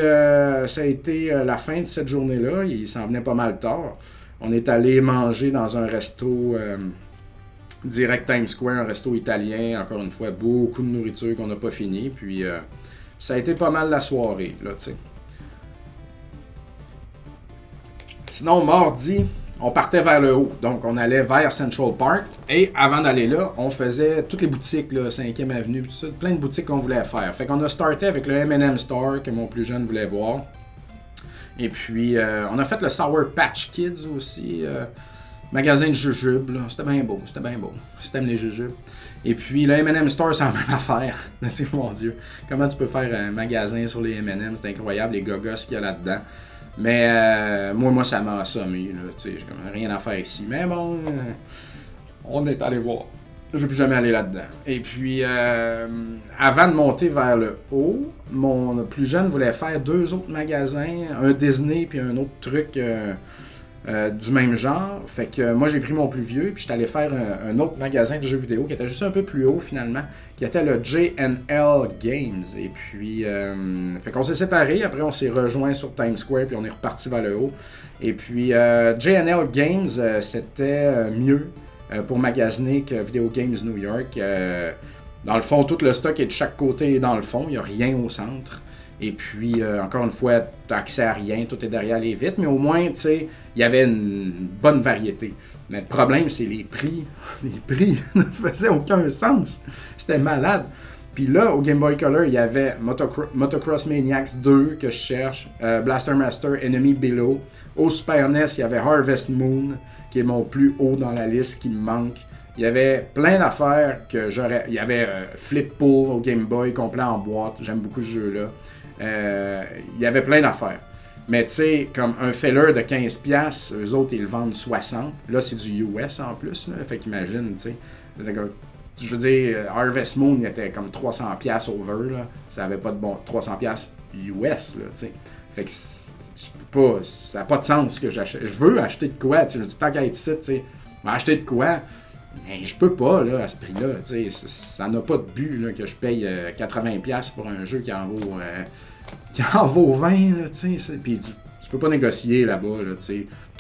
ça a été la fin de cette journée-là. Il s'en venait pas mal tard. On est allé manger dans un resto direct Times Square, un resto italien. Encore une fois, beaucoup de nourriture qu'on n'a pas fini. Puis euh, ça a été pas mal la soirée, là, tu sais. Sinon, mardi, on partait vers le haut. Donc, on allait vers Central Park. Et avant d'aller là, on faisait toutes les boutiques, là, 5e Avenue, ça, plein de boutiques qu'on voulait faire. Fait qu'on a starté avec le MM Store que mon plus jeune voulait voir. Et puis, euh, on a fait le Sour Patch Kids aussi. Euh, magasin de jujubes. C'était bien beau, c'était bien beau. Si t'aimes les jujubes. Et puis le M&M Store, c'est la même affaire. mon Dieu. Comment tu peux faire un magasin sur les M&M? C'est incroyable, les gogos qu'il y a là-dedans. Mais euh, moi, moi, ça m'a assommé. J'ai rien à faire ici. Mais bon, on est allé voir. Je ne vais plus jamais aller là-dedans. Et puis, euh, avant de monter vers le haut, mon plus jeune voulait faire deux autres magasins, un Disney puis un autre truc euh, du même genre. Fait que euh, moi, j'ai pris mon plus vieux, puis j'étais allé faire un, autre magasin de jeux vidéo qui était juste un peu plus haut finalement, qui était le JNL Games. Et puis, euh, fait qu'on s'est séparés. Après, on s'est rejoint sur Times Square, puis on est reparti vers le haut. Et puis, JNL Games, c'était mieux pour magasiner que Video Games New York. dans le fond, tout le stock est de chaque côté dans le fond. Il n'y a rien au centre. Et puis, euh, encore une fois, tu accès à rien, tout est derrière les vitres, mais au moins, tu sais, il y avait une bonne variété. Mais le problème, c'est les prix. Les prix ne faisaient aucun sens. C'était malade. Puis là, au Game Boy Color, il y avait Motocross Maniacs 2 que je cherche, euh, Blaster Master Enemy Below. Au Super NES, il y avait Harvest Moon, qui est mon plus haut dans la liste, qui me manque. Il y avait plein d'affaires que j'aurais. Il y avait euh, Flip Pool au Game Boy complet en boîte. J'aime beaucoup ce jeu-là. Euh, il y avait plein d'affaires. Mais tu sais, comme un feller de 15$, eux autres, ils le vendent 60$. Là, c'est du US en plus. Là. Fait qu'imagine, tu sais. Je veux dire, Harvest Moon, il était comme 300$ over. Là. Ça avait pas de bon. 300$ US, là, tu sais. Fait que pas, ça n'a pas de sens que j'achète. Je veux acheter de quoi, tu sais. Je dis, tant qu'à être ici, tu sais. acheter de quoi? Mais je peux pas, là, à ce prix-là. Ça n'a pas de but là, que je paye 80$ euh, pour un jeu qui en vaut, euh, qui en vaut 20$. Là, puis tu, tu, peux pas négocier là-bas. Là,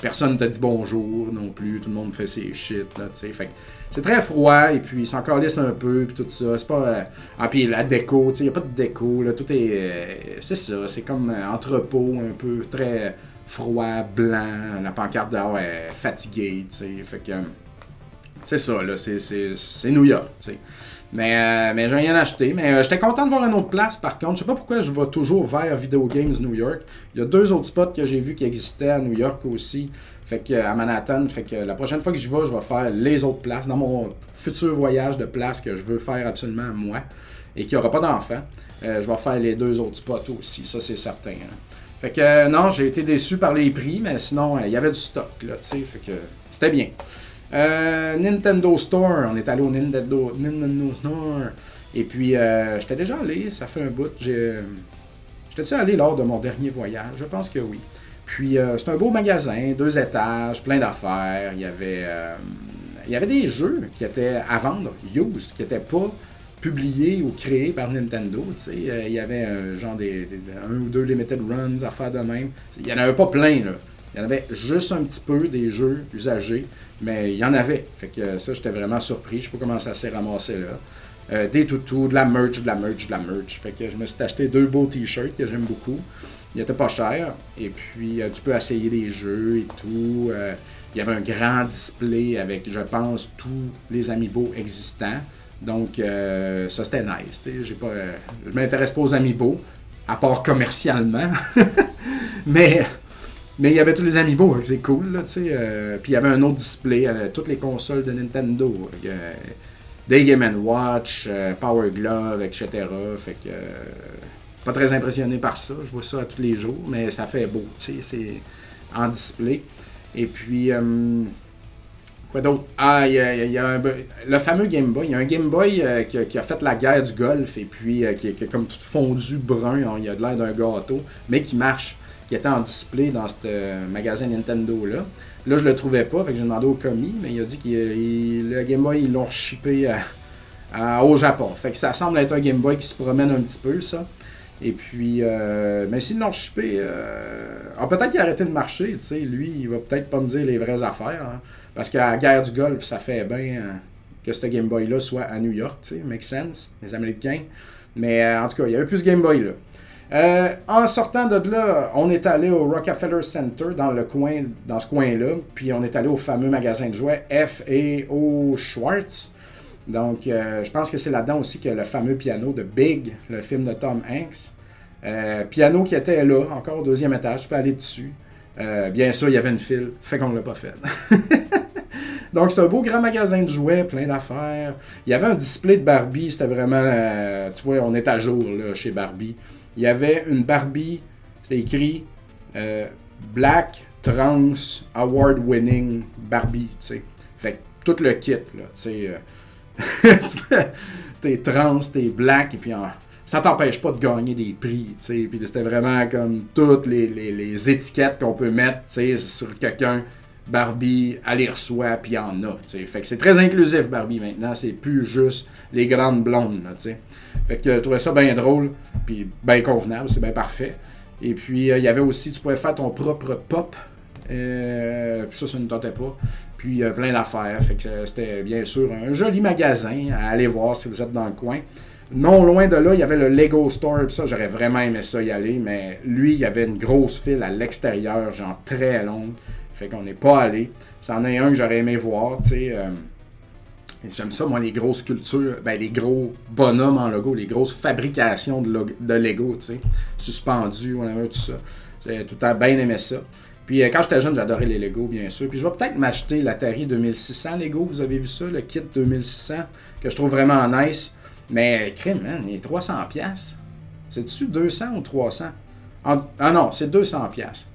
Personne ne t'a dit bonjour non plus. Tout le monde fait ses shit. Là, fait c'est très froid et puis ça encore lisse un peu puis tout ça. C'est pas. Euh, ah, puis la déco, il n'y a pas de déco. Là, tout est. c'est ça. C'est comme entrepôt un peu très froid, blanc. La pancarte dehors est fatiguée. Fait que. C'est ça, là, c'est New York, tu sais. Mais, euh, mais j'ai rien acheté. Mais euh, j'étais content de voir une autre place, par contre. Je sais pas pourquoi je vais toujours vers Video Games New York. Il y a deux autres spots que j'ai vus qui existaient à New York aussi. Fait que à Manhattan. Fait que la prochaine fois que j'y vais, je vais faire les autres places dans mon futur voyage de places que je veux faire absolument moi et qu'il n'y aura pas d'enfants. Euh, je vais faire les deux autres spots aussi. Ça, c'est certain. Hein. Fait que non, j'ai été déçu par les prix, mais sinon, il y avait du stock, là, tu sais. Fait que c'était bien. Euh, Nintendo Store, on est allé au Nintendo, Nintendo Store. Et puis, euh, j'étais déjà allé, ça fait un bout. J'étais-tu allé lors de mon dernier voyage? Je pense que oui. Puis, euh, c'est un beau magasin, deux étages, plein d'affaires. Il y avait, il y avait des jeux qui étaient à vendre, used, qui n'étaient pas publiés ou créés par Nintendo. il y avait genre des, un ou deux limited runs à faire de même. Il n'y en avait pas plein, là. Il y en avait juste un petit peu des jeux usagés, mais il y en avait. Fait que ça, j'étais vraiment surpris. Je sais pas comment ça s'est ramassé là. Euh, des toutous, de la merch, de la merch, de la merch. Fait que je me suis acheté deux beaux t-shirts que j'aime beaucoup. Ils étaient pas chers. Et puis, euh, tu peux essayer des jeux et tout. Euh, il y avait un grand display avec, je pense, tous les amiibo existants. Donc, ça, c'était nice. J'ai pas, je m'intéresse pas aux amiibo, à part commercialement. Mais mais il y avait tous les amiibo, c'est cool, là, tu sais. Euh, puis il y avait un autre display, euh, toutes les consoles de Nintendo. Euh, des Game Watch, Power Glove, etc. Fait que. pas très impressionné par ça. Je vois ça tous les jours, mais ça fait beau, tu sais. C'est en display. Et puis. Quoi d'autre? Ah, il y a, le fameux Game Boy. Il y a un Game Boy euh, qui, a, fait la guerre du Golfe et puis euh, qui, est- qui est comme tout fondu brun. hein, il a de l'air d'un gâteau, mais qui marche. Qui était en display dans ce magasin Nintendo-là. Là, je le trouvais pas, fait que j'ai demandé au commis, mais il a dit que le Game Boy, ils l'ont shippé au Japon. Fait que ça semble être un Game Boy qui se promène un petit peu, ça. Et puis, euh, mais s'ils l'ont shippé, euh, ah, peut-être qu'il a arrêté de marcher, tu sais. Lui, il va peut-être pas me dire les vraies affaires. hein. parce qu'à la guerre du Golfe, ça fait bien euh, que ce Game Boy-là soit à New York, tu sais. Make sense, les Américains. Mais euh, en tout cas, il y avait plus ce Game Boy-là. Euh, en sortant de là, on est allé au Rockefeller Center dans le coin, dans ce coin-là, puis on est allé au fameux magasin de jouets F et O Schwartz. Donc, euh, je pense que c'est là-dedans aussi a le fameux piano de Big, le film de Tom Hanks. Euh, piano qui était là, encore au deuxième étage, tu peux aller dessus. Bien sûr, il y avait une file, fait qu'on ne l'a pas fait. Donc, c'est un beau grand magasin de jouets, plein d'affaires. Il y avait un display de Barbie, c'était vraiment. tu vois, on est à jour là, chez Barbie. Il y avait une Barbie, c'était écrit euh, Black Trans Award Winning Barbie, tu sais. Fait que tout le kit, là, tu sais. euh, t'es trans, t'es black, et puis en- ça t'empêche pas de gagner des prix, tu sais. Puis c'était vraiment comme toutes les, les- les étiquettes qu'on peut mettre, tu sais, sur quelqu'un. Barbie, elle les reçoit, puis il y en a. Fait que c'est très inclusif, Barbie, maintenant. C'est plus juste les grandes blondes. Fait que je trouvais ça bien drôle, puis bien convenable, c'est bien parfait. Et puis, euh, il y avait aussi, tu pouvais faire ton propre pop. Euh, puis ça, ça ne tentait pas. Puis, euh, plein d'affaires. Fait que euh, c'était bien sûr un joli magasin à aller voir si vous êtes dans le coin. Non loin de là, il y avait le Lego Store. J'aurais vraiment aimé ça y aller. Mais lui, il y avait une grosse file à l'extérieur, genre très longue. Fait qu'on n'est pas allé. C'en est un que j'aurais aimé voir, tu sais. euh, J'aime ça, moi, les grosses sculptures, ben, les gros bonhommes en Lego, les grosses fabrications de, de Lego, tu sais, suspendus, whatever, tout ça. J'ai tout le temps bien aimé ça. Puis euh, quand j'étais jeune, j'adorais les Lego, bien sûr. Puis je vais peut-être m'acheter l'Atari 2600 Lego, vous avez vu ça, le kit 2600, que je trouve vraiment nice. Mais, crime, man, il est 300 pièces. C'est-tu 200 ou 300? En- ah non, c'est 200 pièces.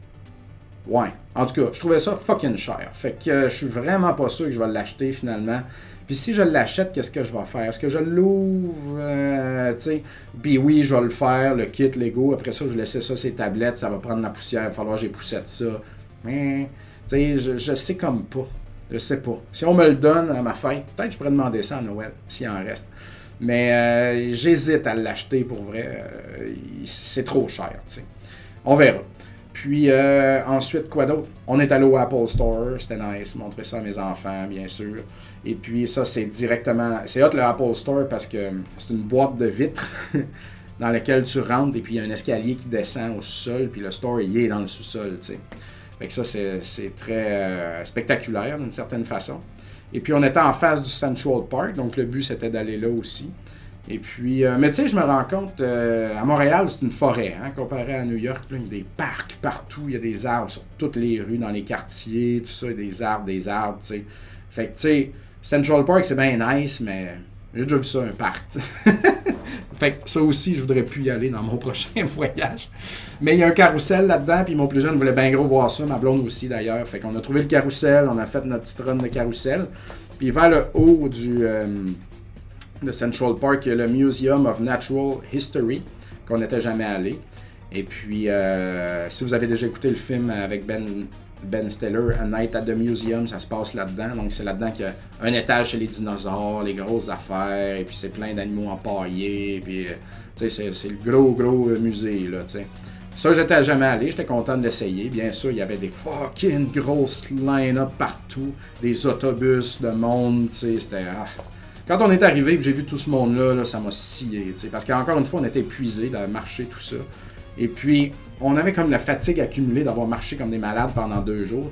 Ouais. En tout cas, je trouvais ça fucking cher. Fait que euh, je suis vraiment pas sûr que je vais l'acheter finalement. Puis si je l'achète, qu'est-ce que je vais faire? Est-ce que je l'ouvre? Euh, tu sais? Puis oui, je vais le faire, le kit Lego. Après ça, je vais laisser ça sur les tablettes. Ça va prendre la poussière. Il va falloir que de ça. Mais, tu sais, je, je sais comme pas. Je sais pas. Si on me le donne à ma fête, peut-être que je pourrais demander ça à Noël, s'il en reste. Mais euh, j'hésite à l'acheter pour vrai. Euh, c'est trop cher, tu sais. On verra. Puis euh, ensuite, quoi d'autre? On est allé au Apple Store, c'était nice, montrer ça à mes enfants, bien sûr. Et puis ça, c'est directement... C'est hot le Apple Store parce que c'est une boîte de vitres dans laquelle tu rentres et puis il y a un escalier qui descend au sous-sol, puis le store, il est dans le sous-sol, tu sais. Fait que ça, c'est c'est très euh, spectaculaire d'une certaine façon. Et puis on était en face du Central Park, donc le but c'était d'aller là aussi. Et puis, euh, mais tu sais, je me rends compte, euh, à Montréal, c'est une forêt, hein, comparé à New York. il y a des parcs partout, il y a des arbres sur toutes les rues, dans les quartiers, tout ça, il y a des arbres, des arbres, tu sais. Fait que, tu sais, Central Park, c'est bien nice, mais j'ai déjà vu ça, un parc. fait que ça aussi, je voudrais plus y aller dans mon prochain voyage. Mais il y a un carrousel là-dedans, puis mon plus jeune voulait bien gros voir ça, ma blonde aussi d'ailleurs. Fait qu'on a trouvé le carrousel, on a fait notre petite run de carrousel. Puis vers le haut du, euh, de Central Park, il y a le Museum of Natural History, qu'on n'était jamais allé. Et puis, euh, si vous avez déjà écouté le film avec Ben, ben Stiller, A Night at the Museum, ça se passe là-dedans. Donc, c'est là-dedans qu'il y a un étage chez les dinosaures, les grosses affaires, et puis c'est plein d'animaux empaillés, puis, euh, tu sais, c'est- c'est le gros, gros euh, musée, là, tu sais. Ça, j'étais jamais allé, j'étais content de l'essayer. Bien sûr, il y avait des fucking grosses line-up partout, des autobus de monde, tu sais, c'était... ah. Quand on est arrivé et j'ai vu tout ce monde-là, là, ça m'a scié, parce qu'encore une fois, on était épuisés de marcher tout ça. Et puis, on avait comme la fatigue accumulée d'avoir marché comme des malades pendant deux jours.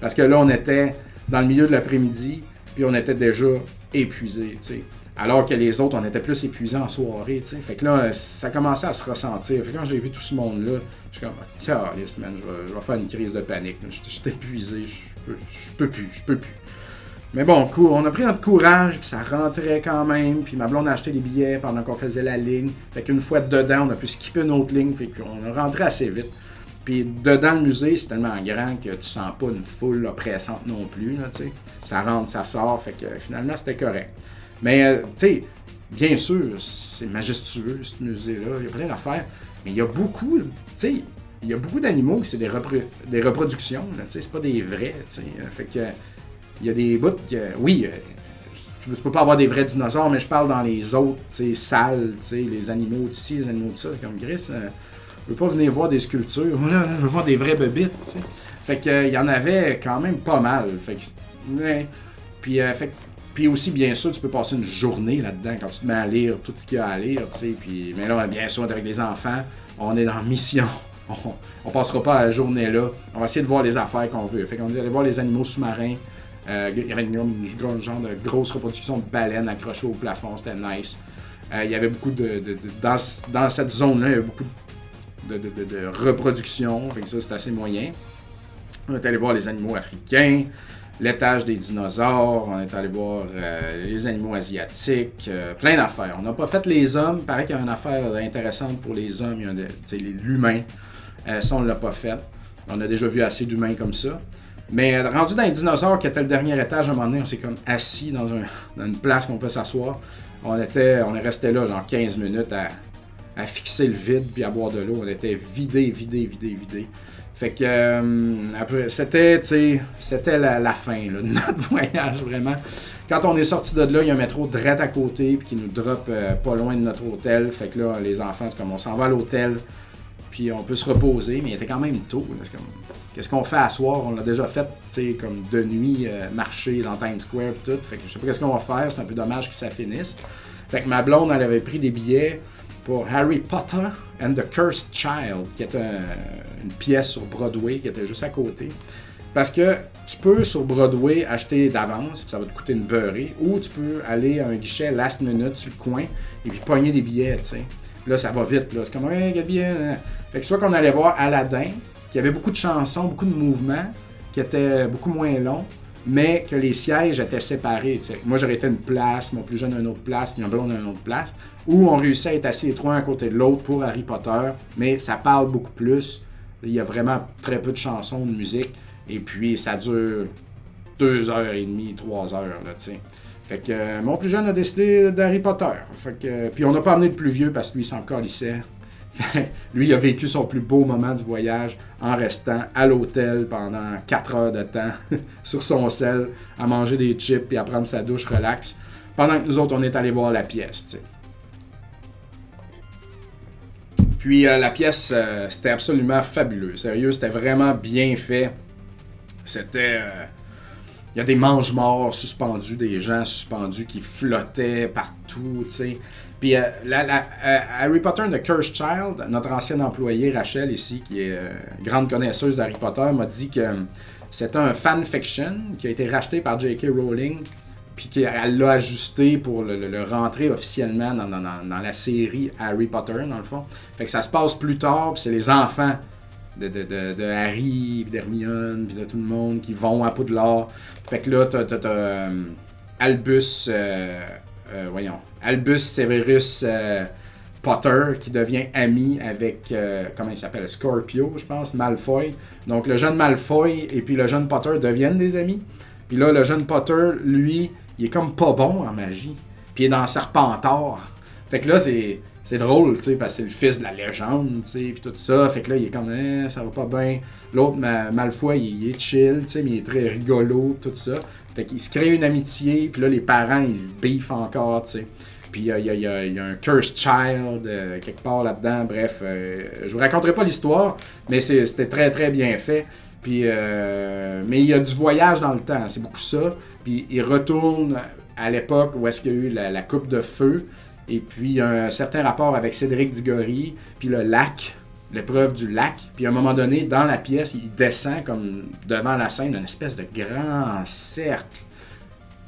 Parce que là, on était dans le milieu de l'après-midi, puis on était déjà sais. Alors que les autres, on était plus épuisés en soirée. Fait que là, ça commençait à se ressentir. Fait que quand j'ai vu tout ce monde-là, je suis comme, calice, man, je vais, je vais faire une crise de panique. Je suis épuisé, je je peux plus, je peux plus. Mais bon, on a pris notre courage, puis ça rentrait quand même. Puis ma blonde a acheté les billets pendant qu'on faisait la ligne. Fait qu'une fois dedans, on a pu skipper une autre ligne, fait qu'on a rentré assez vite. Puis dedans le musée, c'est tellement grand que tu sens pas une foule oppressante non plus. Là, ça rentre, ça sort, fait que finalement c'était correct. Mais euh, tu sais, bien sûr, c'est majestueux ce musée-là, il y a plein d'affaires. Mais il y a beaucoup, tu sais, il y a beaucoup d'animaux qui c'est des, reproductions, tu sais, c'est pas des vrais. Fait que il y a des bouts que, oui, euh, tu peux pas avoir des vrais dinosaures, mais je parle dans les autres, salles, les animaux d'ici, les animaux de ça, comme Gris. Euh, je veux pas venir voir des sculptures, je veux voir des vrais sais. Fait que, il y en avait quand même pas mal. Fait puis, euh, fait, puis aussi, bien sûr, tu peux passer une journée là-dedans quand tu te mets à lire tout ce qu'il y a à lire, tu sais. Puis, mais là, bien sûr, avec les enfants, on est dans mission. On, on passera pas la journée là. On va essayer de voir les affaires qu'on veut. Fait qu'on va aller voir les animaux sous-marins. Euh, il y avait une, genre de grosse reproduction de baleines accrochées au plafond. C'était nice. Euh, il y avait beaucoup de. dans, cette zone-là, il y avait beaucoup de, reproduction. Fait que ça, c'est assez moyen. On est allé voir les animaux africains l'étage des dinosaures, on est allé voir euh, les animaux asiatiques, plein d'affaires. On n'a pas fait les hommes, paraît qu'il y a une affaire intéressante pour les hommes, il y a l'humain. Ça, on ne l'a pas fait. On a déjà vu assez d'humains comme ça. Mais rendu dans les dinosaures, qui était le dernier étage, à un moment donné, on s'est comme assis dans, une place qu'on peut s'asseoir. On était, on est resté là genre 15 minutes à, fixer le vide puis à boire de l'eau. On était vidé, vidé, vidé, vidé. Fait que euh, après, c'était, c'était la, fin de notre voyage, vraiment. Quand on est sorti de là, il y a un métro direct à côté, puis qui nous drop euh, pas loin de notre hôtel. Fait que là, les enfants, c'est comme on s'en va à l'hôtel, puis on peut se reposer, mais il était quand même tôt. Qu'est-ce qu'on fait à soir? On l'a déjà fait, tu comme de nuit, euh, marcher dans Times Square, tout. Fait que je sais pas qu'est-ce qu'on va faire, c'est un peu dommage que ça finisse. Fait que ma blonde, elle avait pris des billets pour Harry Potter and the Cursed Child, qui est une pièce sur Broadway qui était juste à côté. Parce que tu peux sur Broadway acheter d'avance, ça va te coûter une beurrée, ou tu peux aller à un guichet last minute sur le coin et puis pogner des billets, tu sais. Là, ça va vite, là. C'est comme, hey, quel billet. Fait que soit qu'on allait voir Aladdin, qui avait beaucoup de chansons, beaucoup de mouvements, qui était beaucoup moins long, mais que les sièges étaient séparés. Moi, j'aurais été une place, mon plus jeune une autre place, puis un blonde une autre place, où on réussit à être assis les trois à côté de l'autre pour Harry Potter, mais ça parle beaucoup plus. Il y a vraiment très peu de chansons, de musique, et puis ça dure deux heures et demie, trois heures, là. Fait que euh, mon plus jeune a décidé d'Harry Potter. Fait que, puis on n'a pas amené le plus vieux parce que lui, il s'en calissait. Lui, il a vécu son plus beau moment du voyage en restant à l'hôtel pendant 4 heures de temps sur son sel, à manger des chips et à prendre sa douche relax, pendant que nous autres, on est allé voir la pièce. Puis euh, la pièce, euh, c'était absolument fabuleux. Sérieux, c'était vraiment bien fait. C'était. Euh, il y a des mange-morts suspendus, des gens suspendus qui flottaient partout, tu sais. Puis euh, euh, Harry Potter and the Cursed Child, notre ancienne employée Rachel ici, qui est euh, grande connaisseuse d'Harry Potter, m'a dit que c'était un fan fiction qui a été racheté par J.K. Rowling, puis qu'elle l'a ajusté pour le, rentrer officiellement dans, la série Harry Potter, dans le fond. Fait que ça se passe plus tard, puis c'est les enfants de, de, de, Harry, d'Hermione, puis de tout le monde qui vont à Poudlard. Fait que là, t'as, Albus, voyons, Albus Severus euh, Potter qui devient ami avec, euh, comment il s'appelle, Scorpio, je pense, Malfoy. Donc le jeune Malfoy et puis le jeune Potter deviennent des amis. Puis là, le jeune Potter, lui, il est comme pas bon en magie. Puis il est dans Serpentard. Fait que là, c'est, c'est drôle, tu sais, parce que c'est le fils de la légende, tu sais, puis tout ça. Fait que là, il est comme, eh, ça va pas bien. L'autre, Malfoy, il, est chill, tu sais, mais il est très rigolo, tout ça. Fait qu'il se crée une amitié, puis là, les parents, ils se biffent encore, tu sais. Puis il y, a, un Cursed Child euh, quelque part là-dedans. Bref, euh, je vous raconterai pas l'histoire, mais c'était très très bien fait. Puis, euh, mais il y a du voyage dans le temps, c'est beaucoup ça. Puis il retourne à l'époque où est-ce qu'il y a eu la, coupe de feu. Et puis il y a un certain rapport avec Cédric Diggory, puis le lac, l'épreuve du lac. Puis à un moment donné, dans la pièce, il descend comme devant la scène, une espèce de grand cercle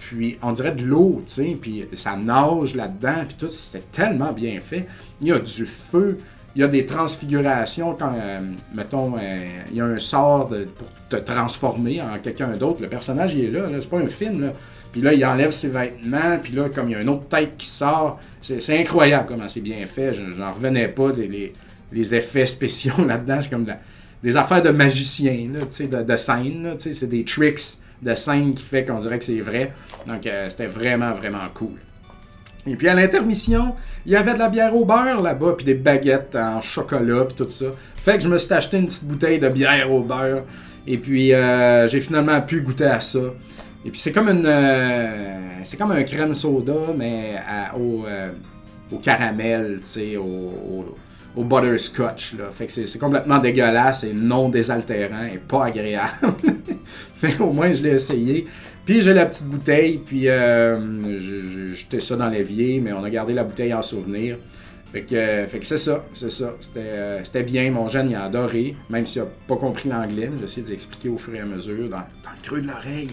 puis on dirait de l'eau, tu sais, puis ça nage là-dedans, puis tout, c'était tellement bien fait. Il y a du feu, il y a des transfigurations quand, euh, mettons, euh, il y a un sort pour te transformer en quelqu'un d'autre. Le personnage, il est là, c'est pas un film, là. Puis là, il enlève ses vêtements, puis là, comme il y a une autre tête qui sort, c'est incroyable comment c'est bien fait. J'en revenais pas des les, effets spéciaux là-dedans. C'est comme des affaires de magicien, là, de, de scène. C'est des tricks de scène qui fait qu'on dirait que c'est vrai. Donc, euh, c'était vraiment, vraiment cool. Et puis à l'intermission, il y avait de la bière au beurre là-bas, puis des baguettes en chocolat, puis tout ça. Fait que je me suis acheté une petite bouteille de bière au beurre. Et puis euh, j'ai finalement pu goûter à ça. Et puis c'est comme une, euh, c'est comme un crème soda, mais au, au, caramel, tu sais, au, au butterscotch. Là. Fait que c'est, complètement dégueulasse et non désaltérant et pas agréable. Mais au moins, je l'ai essayé. Puis j'ai la petite bouteille, puis euh, j'ai jeté ça dans l'évier, mais on a gardé la bouteille en souvenir. Fait que, que c'est ça, c'est ça. C'était, euh, c'était bien. Mon jeune, il a adoré, même s'il n'a pas compris l'anglais. J'ai essayé d'expliquer au fur et à mesure, dans, dans le creux de l'oreille.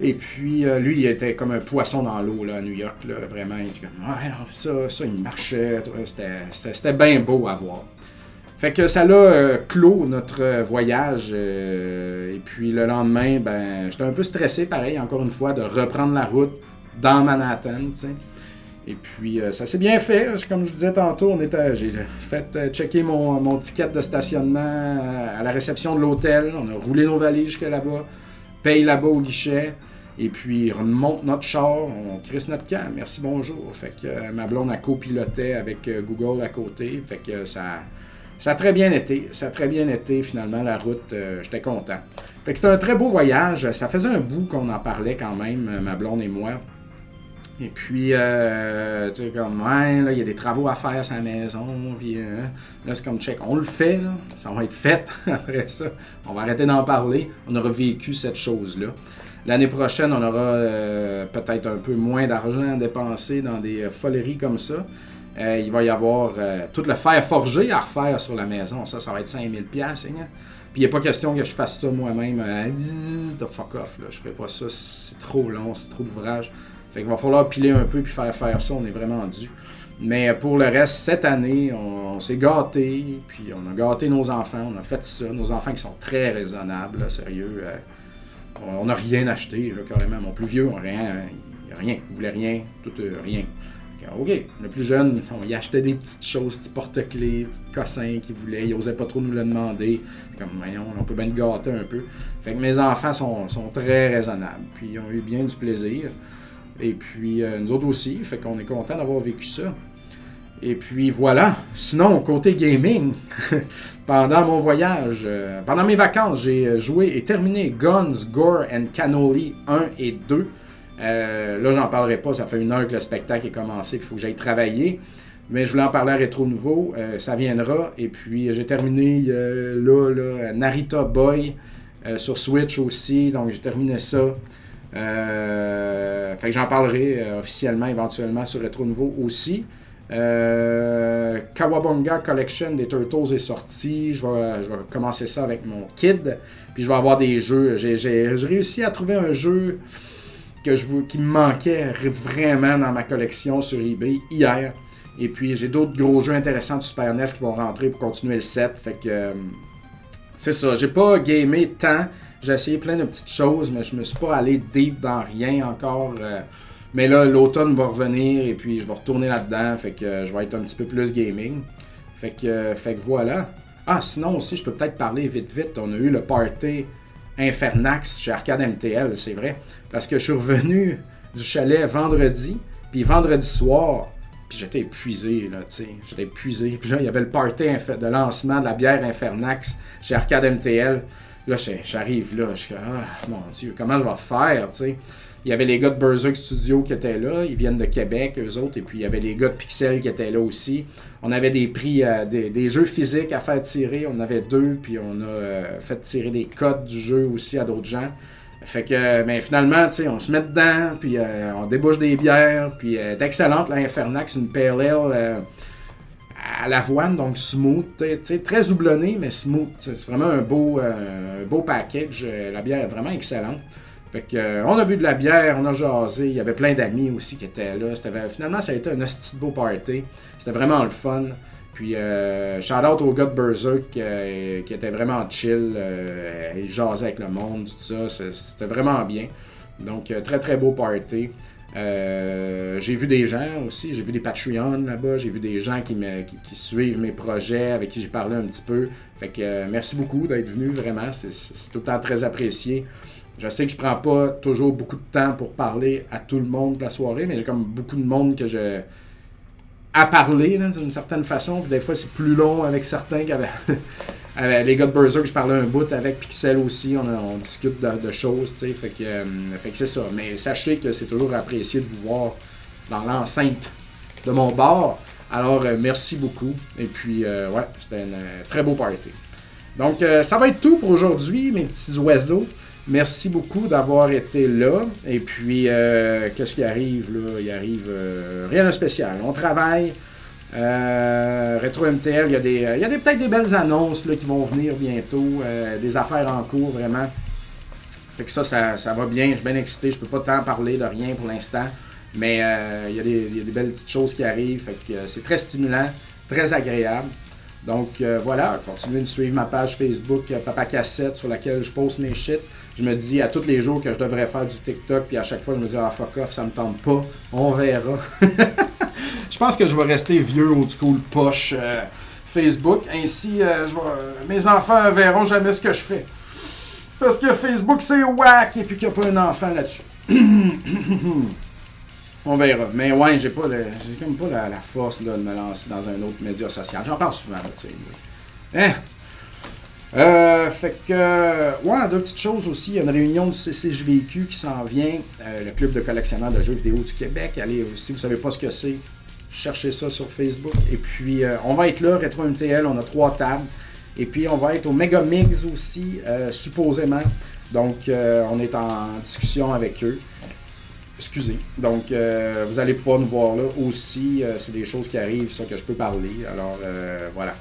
Et puis, euh, lui, il était comme un poisson dans l'eau là, à New York. Là, vraiment, il était comme, ouais, ça, ça, il marchait. C'était bien beau à voir. Fait que ça l'a euh, clos notre voyage. Euh, et puis le lendemain, ben, j'étais un peu stressé, pareil, encore une fois, de reprendre la route dans Manhattan. Et puis ça s'est bien fait. Comme je vous disais tantôt, on était, j'ai fait checker mon, mon, ticket de stationnement à la réception de l'hôtel. On a roulé nos valises jusqu'à là-bas, paye là-bas au guichet. Et puis, on monte notre char, on crisse notre camp. Merci, bonjour. Fait que euh, ma blonde a copiloté avec euh, Google à côté. Fait que ça, ça a très bien été. Ça a très bien été, finalement, la route. Euh, j'étais content. Fait que c'était un très beau voyage. Ça faisait un bout qu'on en parlait quand même, ma blonde et moi. Et puis, tu sais, comme, ouais, là, il y a des travaux à faire à sa maison. Puis là, c'est comme check. On le fait. Ça va être fait après ça. On va arrêter d'en parler. On aura vécu cette chose-là. L'année prochaine, on aura euh, peut-être un peu moins d'argent à dépenser dans des euh, foleries comme ça. Euh, il va y avoir tout le fer forgé à refaire sur la maison. Ça, ça va être 5000$. Hein? Puis il n'est pas question que je fasse ça moi-même. the fuck off, là. je ferai pas ça. C'est trop long, c'est trop d'ouvrage. Fait qu'il va falloir piler un peu puis faire faire ça. On est vraiment dû. Mais pour le reste, cette année, on, s'est gâté, puis on a gâté nos enfants, on a fait ça. Nos enfants qui sont très raisonnables, sérieux. On n'a rien acheté, carrément. Mon plus vieux, on rien, rien. Il voulait rien, tout euh, rien. OK. Le plus jeune, y achetait des petites choses, petits porte-clés, petits cossins qu'il voulait. Il n'osait pas trop nous le demander. C'est comme, voyons, on peut bien le gâter un peu. Fait que mes enfants sont, très raisonnables. Puis ils ont eu bien du plaisir. Et puis euh, nous autres aussi. Fait qu'on est content d'avoir vécu ça. Et puis voilà. Sinon, côté gaming, pendant mon voyage, euh, pendant mes vacances, j'ai euh, joué et terminé Guns, Gore and Cannoli 1 et 2. Euh, là, j'en parlerai pas, ça fait une heure que le spectacle est commencé, il faut que j'aille travailler. Mais je voulais en parler à Rétro Nouveau, ça viendra. Et puis j'ai terminé là, Narita Boy sur Switch aussi, donc j'ai terminé ça. fait que j'en parlerai officiellement éventuellement sur Rétro Nouveau aussi. Euh, Kawabonga Collection des Turtles est sorti. Je vais, commencer ça avec mon kid. Puis je vais avoir des jeux. J'ai réussi à trouver un jeu que je, qui me manquait vraiment dans ma collection sur eBay hier. Et puis j'ai d'autres gros jeux intéressants de Super NES qui vont rentrer pour continuer le set. Fait que euh, c'est ça. J'ai pas gamé tant. J'ai essayé plein de petites choses, mais je me suis pas allé deep dans rien encore. Euh, mais là, l'automne va revenir et puis je vais retourner là-dedans. Fait que je vais être un petit peu plus gaming. Fait que, fait que voilà. Ah, sinon aussi, je peux peut-être parler vite vite. On a eu le party Infernax chez Arcade MTL, c'est vrai. Parce que je suis revenu du chalet vendredi. Puis vendredi soir, puis j'étais épuisé, là, tu sais. J'étais épuisé. Puis là, il y avait le party de lancement de la bière Infernax chez Arcade MTL. Là, j'arrive là, je suis ah, mon Dieu, comment je vais faire, tu sais? Il y avait les gars de Berserk Studio qui étaient là. Ils viennent de Québec, eux autres. Et puis, il y avait les gars de Pixel qui étaient là aussi. On avait des prix, euh, des, jeux physiques à faire tirer. On avait deux. Puis, on a euh, fait tirer des codes du jeu aussi à d'autres gens. Fait que, mais ben, finalement, tu sais, on se met dedans. Puis, euh, on débouche des bières. Puis, elle est excellente, l'Infernax. Une Ale à l'avoine, donc smooth, très houblonné, mais smooth. C'est vraiment un beau, un beau package. La bière est vraiment excellente. Fait que, euh, on a bu de la bière, on a jasé, il y avait plein d'amis aussi qui étaient là. finalement, ça a été un hostie beau party. C'était vraiment le fun. Puis, euh, shout out au gars de Berserk euh, qui était vraiment chill. Euh, il jasait avec le monde, tout ça. C'était vraiment bien. Donc, très très beau party. j'ai vu des gens aussi, j'ai vu des Patreons là-bas, j'ai vu des gens qui, suivent mes projets, avec qui j'ai parlé un petit peu. Fait que merci beaucoup d'être venu, vraiment, c'est tout le temps très apprécié. Je sais que je prends pas toujours beaucoup de temps pour parler à tout le monde de la soirée, mais j'ai comme beaucoup de monde que je. à parler, d'une certaine façon. des fois, c'est plus long avec certains qu'avec. les gars de je parlais un bout avec Pixel aussi. On, discute de, choses, tu sais. Fait que, euh, que c'est ça. Mais sachez que c'est toujours apprécié de vous voir dans l'enceinte de mon bar. Alors, euh, merci beaucoup. Et puis, euh, ouais, c'était un très beau party. Donc, ça va être tout pour aujourd'hui, mes petits oiseaux. Merci beaucoup d'avoir été là. Et puis, euh, qu'est-ce qui arrive là? Il arrive euh, rien de spécial. On travaille. Euh, MTL, il y a, des, il y a des, peut-être des belles annonces là, qui vont venir bientôt. des affaires en cours, vraiment. Fait que ça, ça, va bien. Je suis bien excité. Je peux pas tant parler de rien pour l'instant. Mais il y, a des, il, y a des, belles petites choses qui arrivent. Fait que c'est très stimulant, très agréable. Donc voilà, continuez de suivre ma page Facebook Papa Cassette sur laquelle je poste mes shit je me dis à tous les jours que je devrais faire du TikTok, puis à chaque fois, je me dis, ah, fuck off, ça me tente pas. On verra. je pense que je vais rester vieux, old school, poche euh, Facebook. Ainsi, euh, mes enfants verront jamais ce que je fais. Parce que Facebook, c'est whack, et puis qu'il n'y a pas un enfant là-dessus. On verra. Mais ouais, j'ai pas comme pas la, force de me lancer dans un autre média social. J'en parle souvent, tu sais. Hein? Euh, fait que, ouais, deux petites choses aussi. Il y a une réunion du CCJVQ qui s'en vient, euh, le club de collectionneurs de jeux vidéo du Québec. Allez, si vous savez pas ce que c'est, cherchez ça sur Facebook. Et puis, euh, on va être là, Retro MTL, on a trois tables. Et puis, on va être au Mega Mix aussi, supposément. Donc, on est en discussion avec eux. Excusez. Donc, vous allez pouvoir nous voir là aussi. c'est des choses qui arrivent, ça que je peux parler. Alors, voilà.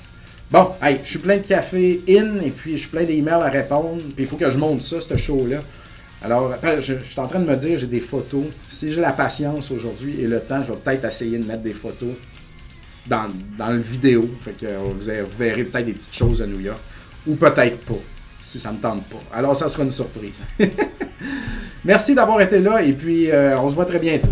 Bon, hey, je suis plein de café in et puis je suis plein d'emails à répondre. Puis il faut que je monte ça, ce show-là. Alors, je, suis en train de me dire, j'ai des photos. Si j'ai la patience aujourd'hui et le temps, je vais peut-être essayer de mettre des photos dans, dans le vidéo. Fait que vous, verrez peut-être des petites choses de New York. Ou peut-être pas, si ça ne me tente pas. Alors, ça sera une surprise. Merci d'avoir été là et puis euh, on se voit très bientôt.